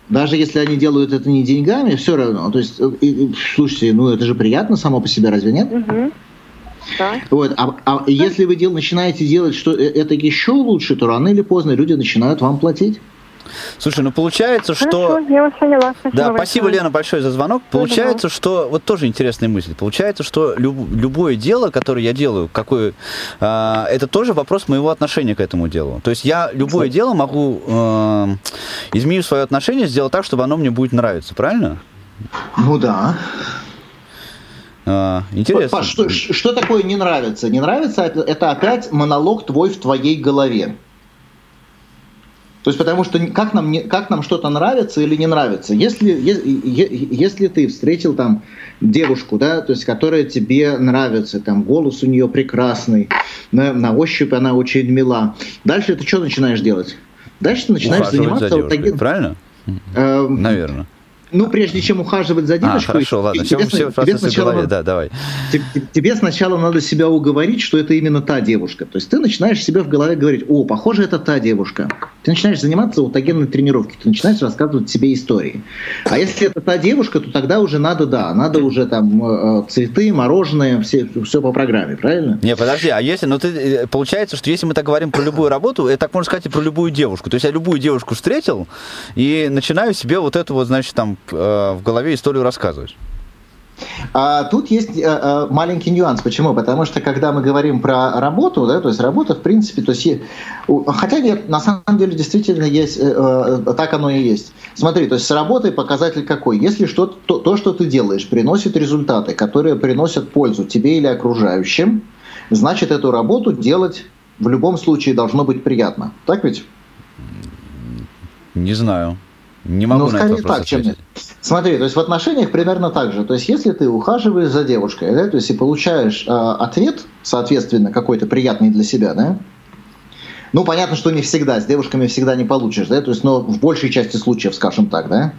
Даже если они делают это не деньгами, все равно. То есть, и, слушайте, ну это же приятно само по себе, разве нет? Угу. Да. Вот, а, а если вы дел, начинаете делать что э, это еще лучше, то рано или поздно люди начинают вам платить. Слушай, ну получается, Хорошо, что... я вас поняла. Спасибо да, спасибо, Лена, большое за звонок. Получается, что... Вот тоже интересная мысль. Получается, что люб... любое дело, которое я делаю, какое... Э, это тоже вопрос моего отношения к этому делу. То есть я любое дело могу, э, изменив свое отношение, сделать так, чтобы оно мне будет нравиться, правильно? Ну да. А, интересно. Паш, что, что такое не нравится? Не нравится это опять монолог твой в твоей голове. То есть потому что как нам, не, как нам что-то нравится или не нравится. Если, если, если ты встретил там девушку, да, то есть которая тебе нравится, там голос у нее прекрасный, на, на ощупь она очень мила. Дальше ты что начинаешь делать? Дальше ты начинаешь заниматься... За девушкой, вот, правильно? Э, Наверное. Ну, прежде чем ухаживать за А, девочкой, хорошо, ладно, все, тебе, все сна- тебе сначала, голове, да, давай. те- тебе сначала надо себя уговорить, что это именно та девушка. То есть ты начинаешь себе в голове говорить, о, похоже, это та девушка. Ты начинаешь заниматься аутогенной тренировкой, ты начинаешь рассказывать себе истории. А если это та девушка, то тогда уже надо, да, надо уже там э, э, цветы, мороженое, все, все по программе, правильно? Не, подожди, а если, ну ты, э, получается, что если мы так говорим про любую работу, это так можно сказать и про любую девушку. То есть я любую девушку встретил и начинаю себе вот эту вот, значит, там э, в голове историю рассказывать. А тут есть э, э, маленький нюанс. Почему? Потому что когда мы говорим про работу, да, то есть работа, в принципе, то есть, хотя нет, на самом деле действительно есть, э, так оно и есть. Смотри, то есть с работой показатель какой? Если что то, то, что ты делаешь, приносит результаты, которые приносят пользу тебе или окружающим, значит эту работу делать в любом случае должно быть приятно. Так ведь? Не знаю. Не могу ну, на скорее этот вопрос так, чем нет. Смотри, то есть в отношениях примерно так же. То есть если ты ухаживаешь за девушкой, да, то есть и получаешь э, ответ, соответственно, какой-то приятный для себя, да, ну, понятно, что не всегда, с девушками всегда не получишь, да, то есть, но в большей части случаев, скажем так, да.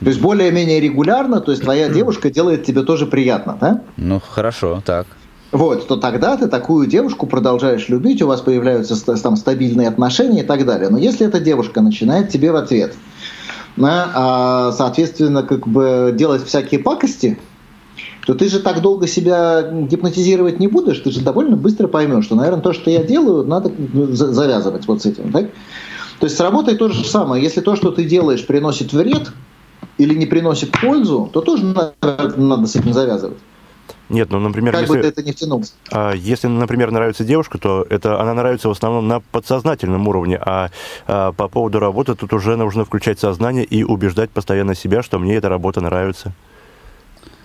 То есть более-менее регулярно, то есть твоя девушка делает тебе тоже приятно, да? Ну, хорошо, так. Вот, то тогда ты такую девушку продолжаешь любить, у вас появляются там стабильные отношения и так далее. Но если эта девушка начинает тебе в ответ, да, а, соответственно, как бы делать всякие пакости, то ты же так долго себя гипнотизировать не будешь, ты же довольно быстро поймешь, что, наверное, то, что я делаю, надо ну, за- завязывать вот с этим. Так? То есть с работой то же самое. Если то, что ты делаешь, приносит вред или не приносит пользу, то тоже надо, надо с этим завязывать. Нет, ну, например, Как бы если, ты это не втянулся. а, если, например, нравится девушка, то это она нравится в основном на подсознательном уровне, а, а по поводу работы тут уже нужно включать сознание и убеждать постоянно себя, что мне эта работа нравится.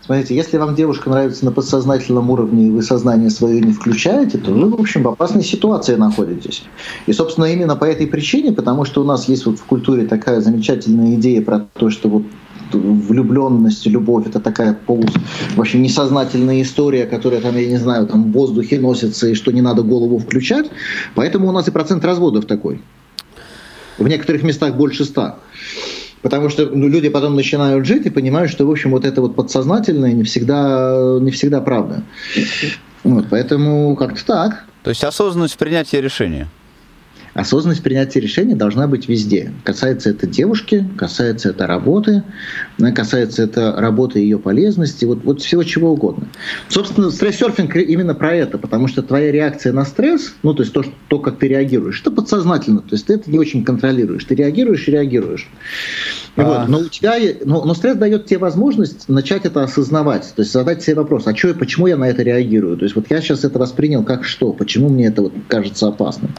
Смотрите, если вам девушка нравится на подсознательном уровне, и вы сознание свое не включаете, то вы, в общем, в опасной ситуации находитесь. И, собственно, именно по этой причине, потому что у нас есть вот в культуре такая замечательная идея про то, что вот влюбленность, любовь это такая полу вообще несознательная история, которая там, я не знаю, там в воздухе носится и что не надо голову включать. Поэтому у нас и процент разводов такой. В некоторых местах больше ста. Потому что ну, люди потом начинают жить и понимают, что, в общем, вот это вот подсознательное не всегда, не всегда правда. Вот, поэтому как-то так. То есть осознанность в принятии решения. Осознанность принятия решений должна быть везде. Касается это девушки, касается это работы, да, касается это работы ее полезности, вот, вот всего чего угодно. Собственно, стресс-серфинг именно про это, потому что твоя реакция на стресс, ну, то есть то, что, то, как ты реагируешь, это подсознательно, то есть ты это не очень контролируешь. Ты реагируешь и реагируешь. А. Вот, но у тебя, но, но стресс дает тебе возможность начать это осознавать, то есть задать себе вопрос, а я- почему я на это реагирую? То есть вот я сейчас это воспринял как что, почему мне это вот кажется опасным?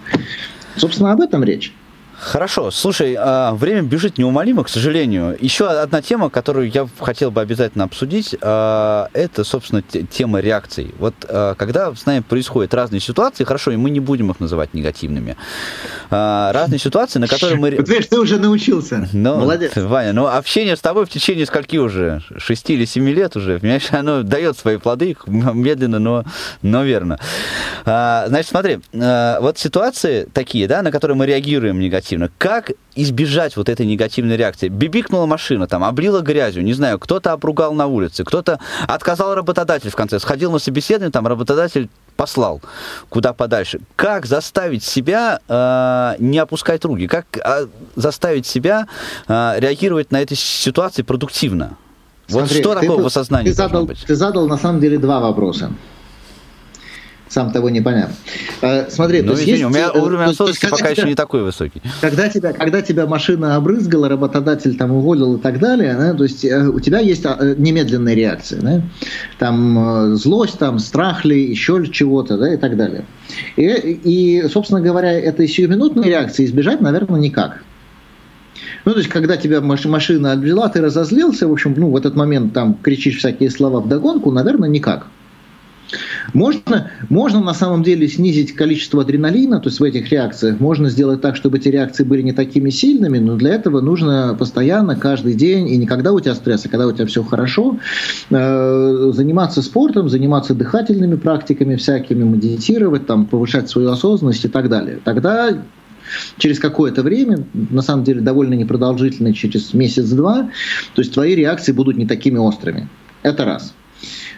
Собственно, об этом речь. Хорошо, слушай, а, время бежит неумолимо, к сожалению. Еще одна тема, которую я хотел бы обязательно обсудить, а, это, собственно, те- тема реакций. Вот а, когда с нами происходят разные ситуации, хорошо, и мы не будем их называть негативными, разные ситуации, на которые мы... видишь, ты уже научился. Ну, Молодец. Ваня, ну общение с тобой в течение скольки уже? Шести или семи лет уже, понимаешь, оно дает свои плоды, медленно, но, но верно. Значит, смотри, вот ситуации такие, да, на которые мы реагируем негативно. Как избежать вот этой негативной реакции? Бибикнула машина, там, облила грязью, не знаю, кто-то обругал на улице, кто-то отказал работодатель в конце, сходил на собеседование, там, работодатель послал куда подальше. Как заставить себя э, не опускать руки? Как э, заставить себя э, реагировать на этой ситуации продуктивно? вот Смотри, что ты такое тут- в осознании ты задал, быть? Ты задал на самом деле два вопроса. Сам того не понятно. Э, Смотри, Ну, то есть извини, есть, у меня э, уровень когда пока тебя- еще не такой высокий. Когда тебя, когда тебя машина обрызгала, работодатель там уволил и так далее, да, то есть э, у тебя есть э, немедленная реакция, да, там злость, там страх ли, еще чего-то, да, и так далее. И, и, собственно говоря, этой сиюминутной реакции избежать, наверное, никак. Ну, то есть, когда тебя маш- машина обвела, ты разозлился, в общем, ну, в этот момент там кричишь всякие слова вдогонку, наверное, никак. Можно, можно на самом деле снизить количество адреналина, то есть в этих реакциях, можно сделать так, чтобы эти реакции были не такими сильными, но для этого нужно постоянно, каждый день, и не когда у тебя стресс, а когда у тебя все хорошо, э, заниматься спортом, заниматься дыхательными практиками всякими, медитировать, там, повышать свою осознанность и так далее. Тогда Через какое-то время, на самом деле довольно непродолжительное, через месяц-два, то есть твои реакции будут не такими острыми. Это раз.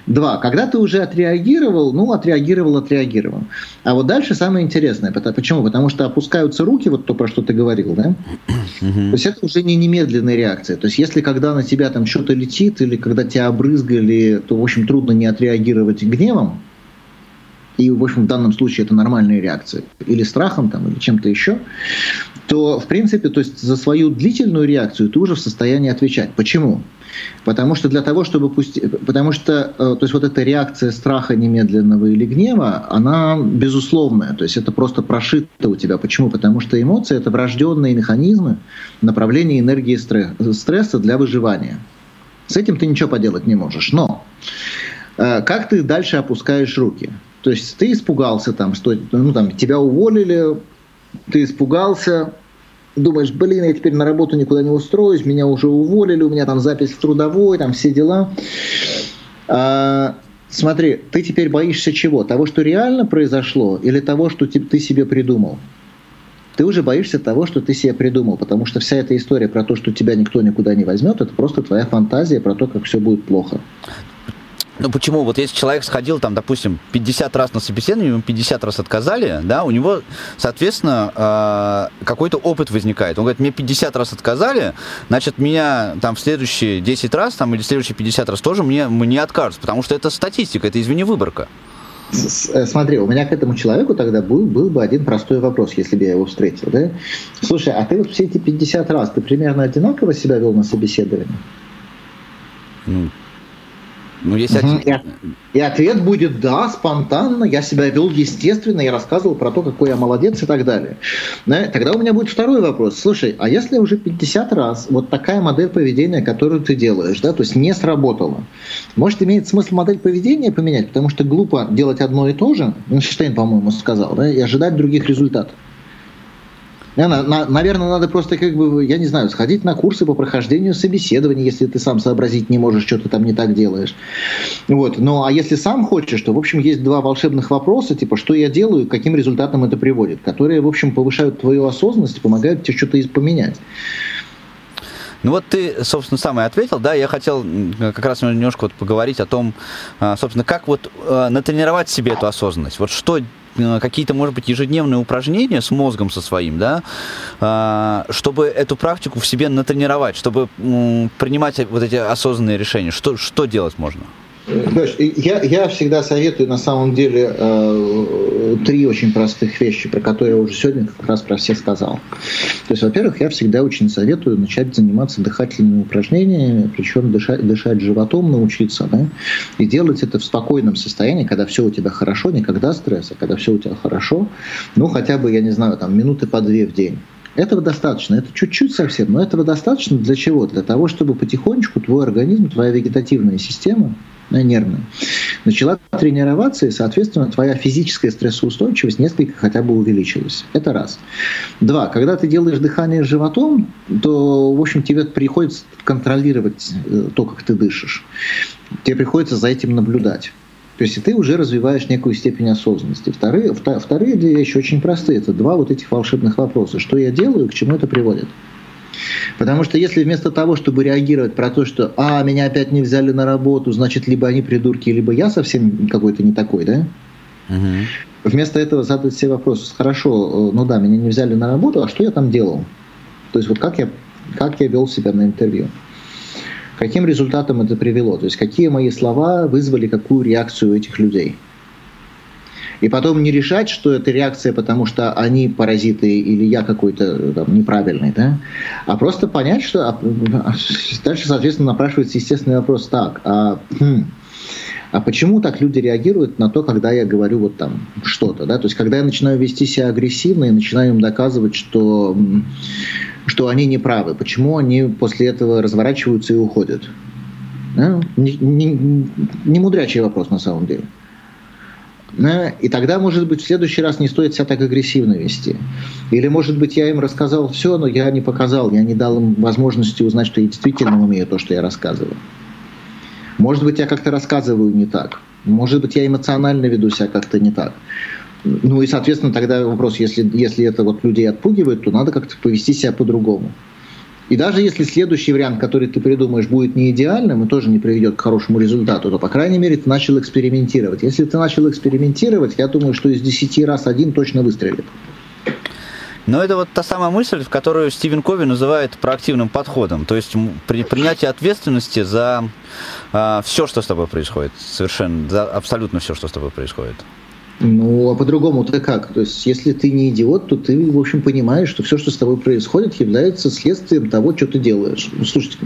Два. Когда ты уже отреагировал, ну, отреагировал, отреагировал. А вот дальше самое интересное. Почему? Потому что опускаются руки, вот то, про что ты говорил, да? То есть это уже не немедленная реакция. То есть если когда на тебя там что-то летит, или когда тебя обрызгали, то, в общем, трудно не отреагировать гневом, и, в общем, в данном случае это нормальная реакция, или страхом, там, или чем-то еще, то, в принципе, то есть за свою длительную реакцию ты уже в состоянии отвечать. Почему? Потому что для того, чтобы пустить... Потому что, э, то есть вот эта реакция страха немедленного или гнева, она безусловная. То есть это просто прошито у тебя. Почему? Потому что эмоции — это врожденные механизмы направления энергии стресса для выживания. С этим ты ничего поделать не можешь. Но э, как ты дальше опускаешь руки? То есть ты испугался, там, что ну, там, тебя уволили, ты испугался, думаешь, блин, я теперь на работу никуда не устроюсь, меня уже уволили, у меня там запись в трудовой, там все дела. А, смотри, ты теперь боишься чего? Того, что реально произошло, или того, что ты себе придумал? Ты уже боишься того, что ты себе придумал, потому что вся эта история про то, что тебя никто никуда не возьмет, это просто твоя фантазия про то, как все будет плохо. Ну почему? Вот если человек сходил там, допустим, 50 раз на собеседование, ему 50 раз отказали, да, у него, соответственно, э, какой-то опыт возникает. Он говорит, мне 50 раз отказали, значит, меня там в следующие 10 раз там, или в следующие 50 раз тоже мне, мне откажут, потому что это статистика, это, извини, выборка. Э, смотри, у меня к этому человеку тогда был, был бы один простой вопрос, если бы я его встретил. Да? Слушай, а ты вот все эти 50 раз, ты примерно одинаково себя вел на собеседовании? Ну, ну, если угу. и, и ответ будет да, спонтанно, я себя вел естественно, я рассказывал про то, какой я молодец и так далее. Да? Тогда у меня будет второй вопрос. Слушай, а если уже 50 раз вот такая модель поведения, которую ты делаешь, да, то есть не сработала, может, имеет смысл модель поведения поменять, потому что глупо делать одно и то же, Эйнштейн, по-моему, сказал, да, и ожидать других результатов. Наверное, надо просто, как бы, я не знаю, сходить на курсы по прохождению собеседований, если ты сам сообразить не можешь, что ты там не так делаешь. Вот. Ну, а если сам хочешь, то, в общем, есть два волшебных вопроса, типа, что я делаю, каким результатам это приводит, которые, в общем, повышают твою осознанность и помогают тебе что-то поменять. Ну вот ты, собственно, сам и ответил, да, я хотел как раз немножко вот поговорить о том, а, собственно, как вот а, натренировать себе эту осознанность. Вот что какие-то, может быть, ежедневные упражнения с мозгом со своим, да, а, чтобы эту практику в себе натренировать, чтобы принимать вот эти осознанные решения. Что, что делать можно? Я, я всегда советую на самом деле э, три очень простых вещи, про которые я уже сегодня как раз про все сказал. То есть, во-первых, я всегда очень советую начать заниматься дыхательными упражнениями, причем дышать, дышать животом научиться, да, и делать это в спокойном состоянии, когда все у тебя хорошо, не когда стресс, а когда все у тебя хорошо, ну хотя бы, я не знаю, там минуты по две в день. Этого достаточно, это чуть-чуть совсем, но этого достаточно для чего? Для того, чтобы потихонечку твой организм, твоя вегетативная система нервная, начала тренироваться, и, соответственно, твоя физическая стрессоустойчивость несколько хотя бы увеличилась. Это раз. Два. Когда ты делаешь дыхание животом, то, в общем, тебе приходится контролировать э, то, как ты дышишь. Тебе приходится за этим наблюдать. То есть ты уже развиваешь некую степень осознанности. Вторые, вторые две вещи очень простые. Это два вот этих волшебных вопроса. Что я делаю, к чему это приводит? Потому что если вместо того, чтобы реагировать про то, что «а, меня опять не взяли на работу, значит, либо они придурки, либо я совсем какой-то не такой», да? Угу. Вместо этого задать все вопросы. Хорошо, ну да, меня не взяли на работу, а что я там делал? То есть вот как я, как я вел себя на интервью? Каким результатом это привело? То есть какие мои слова вызвали какую реакцию у этих людей? И потом не решать, что это реакция, потому что они паразиты или я какой-то там, неправильный, да? а просто понять, что а, дальше, соответственно, напрашивается естественный вопрос, так, а, хм, а почему так люди реагируют на то, когда я говорю вот там что-то, да? То есть, когда я начинаю вести себя агрессивно и начинаю им доказывать, что, что они не правы, почему они после этого разворачиваются и уходят? Да? Не, не, не мудрячий вопрос на самом деле. И тогда, может быть, в следующий раз не стоит себя так агрессивно вести. Или, может быть, я им рассказал все, но я не показал, я не дал им возможности узнать, что я действительно умею то, что я рассказываю. Может быть, я как-то рассказываю не так. Может быть, я эмоционально веду себя как-то не так. Ну и, соответственно, тогда вопрос, если, если это вот людей отпугивает, то надо как-то повести себя по-другому. И даже если следующий вариант, который ты придумаешь, будет не идеальным и тоже не приведет к хорошему результату, то, по крайней мере, ты начал экспериментировать. Если ты начал экспериментировать, я думаю, что из 10 раз один точно выстрелит. Но это вот та самая мысль, в которую Стивен Кови называет проактивным подходом. То есть при принятии ответственности за э, а, все, что с тобой происходит. Совершенно, за абсолютно все, что с тобой происходит. Ну, а по-другому-то как? То есть, если ты не идиот, то ты, в общем, понимаешь, что все, что с тобой происходит, является следствием того, что ты делаешь. Ну, слушайте,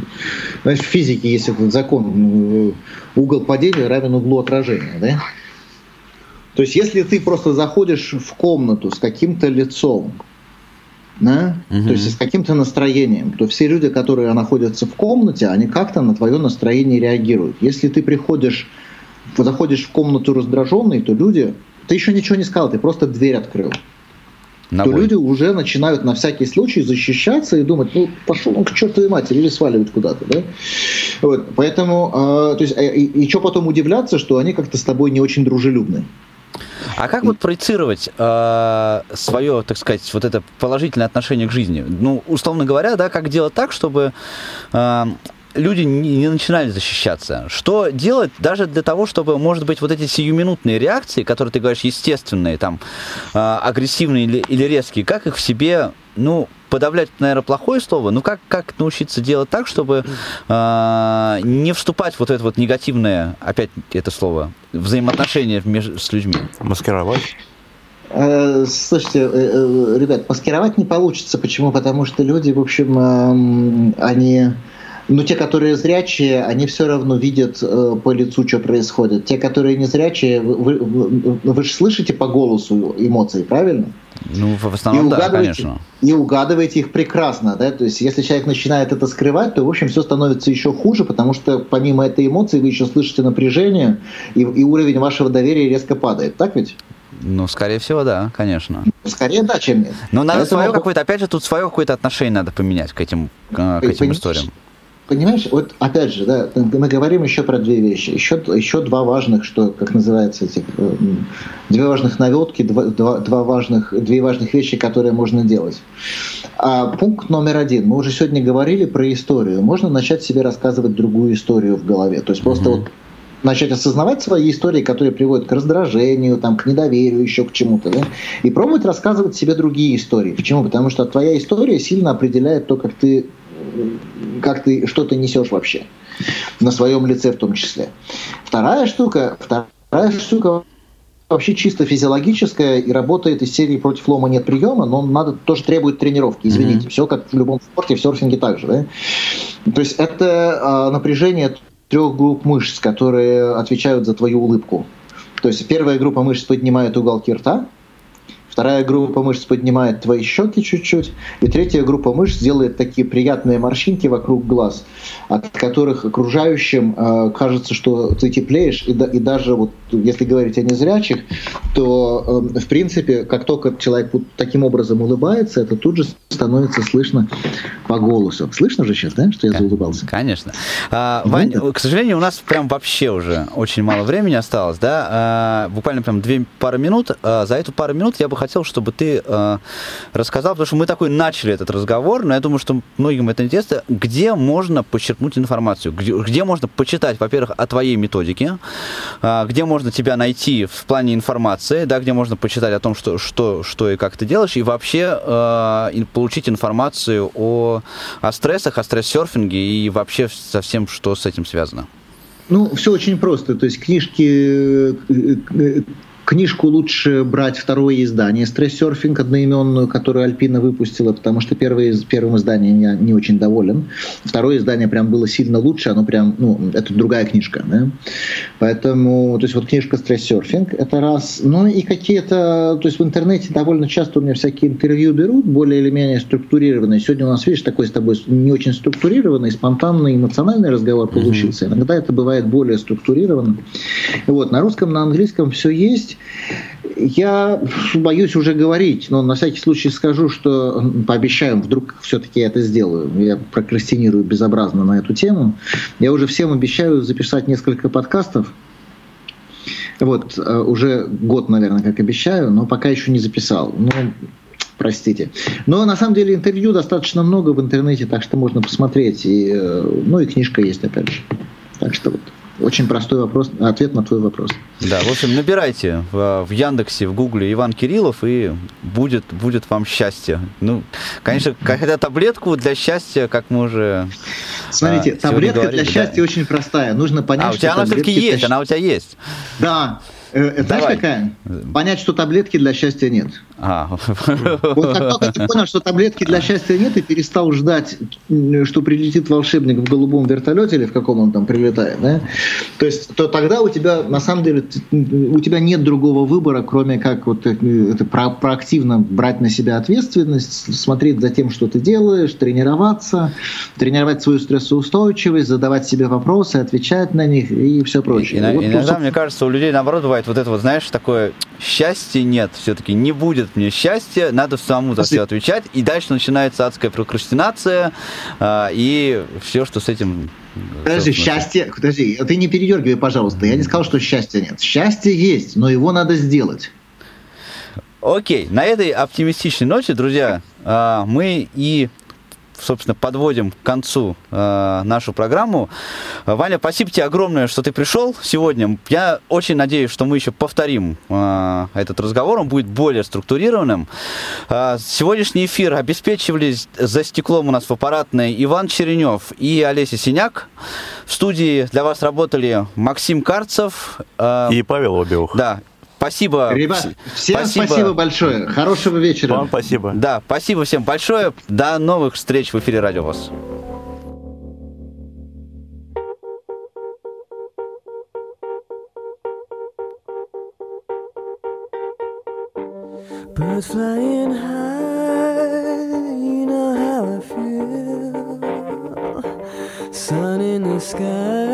знаешь, в физике есть этот закон, ну, угол падения равен углу отражения, да? То есть, если ты просто заходишь в комнату с каким-то лицом, да? Угу. то есть с каким-то настроением, то все люди, которые находятся в комнате, они как-то на твое настроение реагируют. Если ты приходишь, заходишь в комнату раздраженный, то люди ты еще ничего не сказал, ты просто дверь открыл. На то бой. люди уже начинают на всякий случай защищаться и думать, ну, пошел он к чертовой матери или сваливать куда-то, да? Вот, поэтому, э, то есть, э, и, и что потом удивляться, что они как-то с тобой не очень дружелюбны. А как вот проецировать э, свое, так сказать, вот это положительное отношение к жизни? Ну, условно говоря, да, как делать так, чтобы э, люди не начинали защищаться. Что делать даже для того, чтобы, может быть, вот эти сиюминутные реакции, которые ты говоришь естественные, там, э, агрессивные или, или резкие, как их в себе, ну, подавлять, наверное, плохое слово, но как, как научиться делать так, чтобы э, не вступать в вот это вот негативное, опять это слово, взаимоотношения между, с людьми? Маскировать? Э, слушайте, э, ребят, маскировать не получится. Почему? Потому что люди, в общем, эм, они но те, которые зрячие, они все равно видят э, по лицу, что происходит. Те, которые не зрячие, вы, вы, вы же слышите по голосу эмоции, правильно? Ну, в основном, и да, конечно. И угадываете их прекрасно, да, то есть если человек начинает это скрывать, то, в общем, все становится еще хуже, потому что помимо этой эмоции вы еще слышите напряжение, и, и уровень вашего доверия резко падает, так ведь? Ну, скорее всего, да, конечно. Скорее да, чем нет. Но надо Поэтому... свое какое-то, опять же, тут свое какое-то отношение надо поменять к этим, к этим историям понимаешь, вот опять же, да, мы говорим еще про две вещи. Еще, еще два важных, что, как называется, эти, э, две важных наводки, два, два, два важных, две важных вещи, которые можно делать. А пункт номер один. Мы уже сегодня говорили про историю. Можно начать себе рассказывать другую историю в голове. То есть просто mm-hmm. вот начать осознавать свои истории, которые приводят к раздражению, там, к недоверию, еще к чему-то, да? и пробовать рассказывать себе другие истории. Почему? Потому что твоя история сильно определяет то, как ты как ты, что ты несешь вообще, на своем лице в том числе. Вторая штука, вторая штука вообще чисто физиологическая и работает из серии против лома нет приема, но надо тоже требует тренировки. Извините, mm-hmm. все как в любом спорте, в серфинге также. Да? То есть это э, напряжение трех групп мышц, которые отвечают за твою улыбку. То есть первая группа мышц поднимает уголки рта, Вторая группа мышц поднимает твои щеки чуть-чуть. И третья группа мышц делает такие приятные морщинки вокруг глаз, от которых окружающим э, кажется, что ты теплеешь. И, да, и даже вот, если говорить о незрячих, то э, в принципе, как только человек вот таким образом улыбается, это тут же становится слышно по голосу. Слышно же сейчас, да, что я заулыбался? Конечно. А, Вань, к сожалению, у нас прям вообще уже очень мало времени осталось, да? А, буквально прям две пары минут. А, за эту пару минут я бы хотел, чтобы ты э, рассказал, потому что мы такой начали этот разговор, но я думаю, что многим это интересно, где можно почерпнуть информацию, где, где можно почитать, во-первых, о твоей методике, э, где можно тебя найти в плане информации, да, где можно почитать о том, что, что, что и как ты делаешь, и вообще э, получить информацию о, о стрессах, о стресс-серфинге и вообще со всем, что с этим связано. Ну, все очень просто. То есть книжки, э, э, Книжку лучше брать второе издание «Стресс-серфинг», одноименную, которую Альпина выпустила, потому что первое, первым изданием я не очень доволен. Второе издание прям было сильно лучше, оно прям, ну, это другая книжка. Да? Поэтому, то есть вот книжка «Стресс-серфинг» — это раз. Ну и какие-то, то есть в интернете довольно часто у меня всякие интервью берут, более или менее структурированные. Сегодня у нас, видишь, такой с тобой не очень структурированный, спонтанный, эмоциональный разговор получился. Иногда это бывает более структурированно. Вот, на русском, на английском все есть. Я боюсь уже говорить, но на всякий случай скажу, что пообещаю, вдруг все-таки я это сделаю. Я прокрастинирую безобразно на эту тему. Я уже всем обещаю записать несколько подкастов Вот, э, уже год, наверное, как обещаю, но пока еще не записал. Ну, простите. Но на самом деле интервью достаточно много в интернете, так что можно посмотреть. И, э, ну и книжка есть, опять же. Так что вот. Очень простой вопрос, ответ на твой вопрос. Да, в общем, набирайте в, в Яндексе, в Гугле Иван Кириллов, и будет, будет вам счастье. Ну, конечно, хотя таблетку для счастья, как мы уже Смотрите, а, таблетка говорили, для счастья да. очень простая. Нужно понять, а, у тебя она все-таки есть, она у тебя есть. Да, Э, это знаешь какая? Понять, что таблетки для счастья нет. А. Вот как только ты понял, что таблетки для счастья нет, и перестал ждать, что прилетит волшебник в голубом вертолете или в каком он там прилетает, да? То есть, то тогда у тебя, на самом деле, у тебя нет другого выбора, кроме как вот э, это про, проактивно брать на себя ответственность, смотреть за тем, что ты делаешь, тренироваться, тренировать свою стрессоустойчивость, задавать себе вопросы, отвечать на них и все прочее. И, вот иногда, просто... мне кажется, у людей, наоборот, бывает вот это вот, знаешь, такое счастье нет, все-таки не будет мне счастья, надо самому за все отвечать, и дальше начинается адская прокрастинация а, и все, что с этим Подожди, счастье, подожди, ты не передергивай, пожалуйста. Я не сказал, что счастья нет. Счастье есть, но его надо сделать. Окей, на этой оптимистичной ноте, друзья, а, мы и собственно, подводим к концу э, нашу программу. Ваня, спасибо тебе огромное, что ты пришел сегодня. Я очень надеюсь, что мы еще повторим э, этот разговор, он будет более структурированным. Э, сегодняшний эфир обеспечивали за стеклом у нас в аппаратной Иван Черенев и Олеся Синяк. В студии для вас работали Максим Карцев. Э, и Павел Обиух. Да, Спасибо. Ребят, всем спасибо. спасибо большое. Хорошего вечера. Вам спасибо. Да, спасибо всем большое. До новых встреч в эфире Радио ВОЗ. Birds flying high, you know how I feel. Sun in the sky,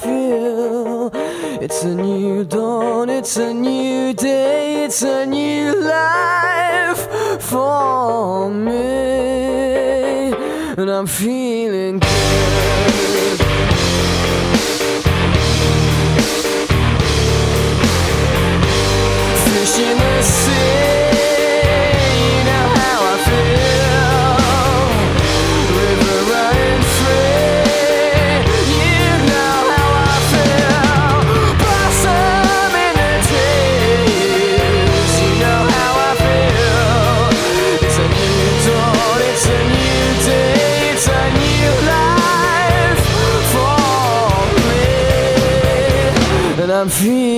feel. It's a new dawn, it's a new day, it's a new life for me. And I'm feeling good. Fish in the sea. vida.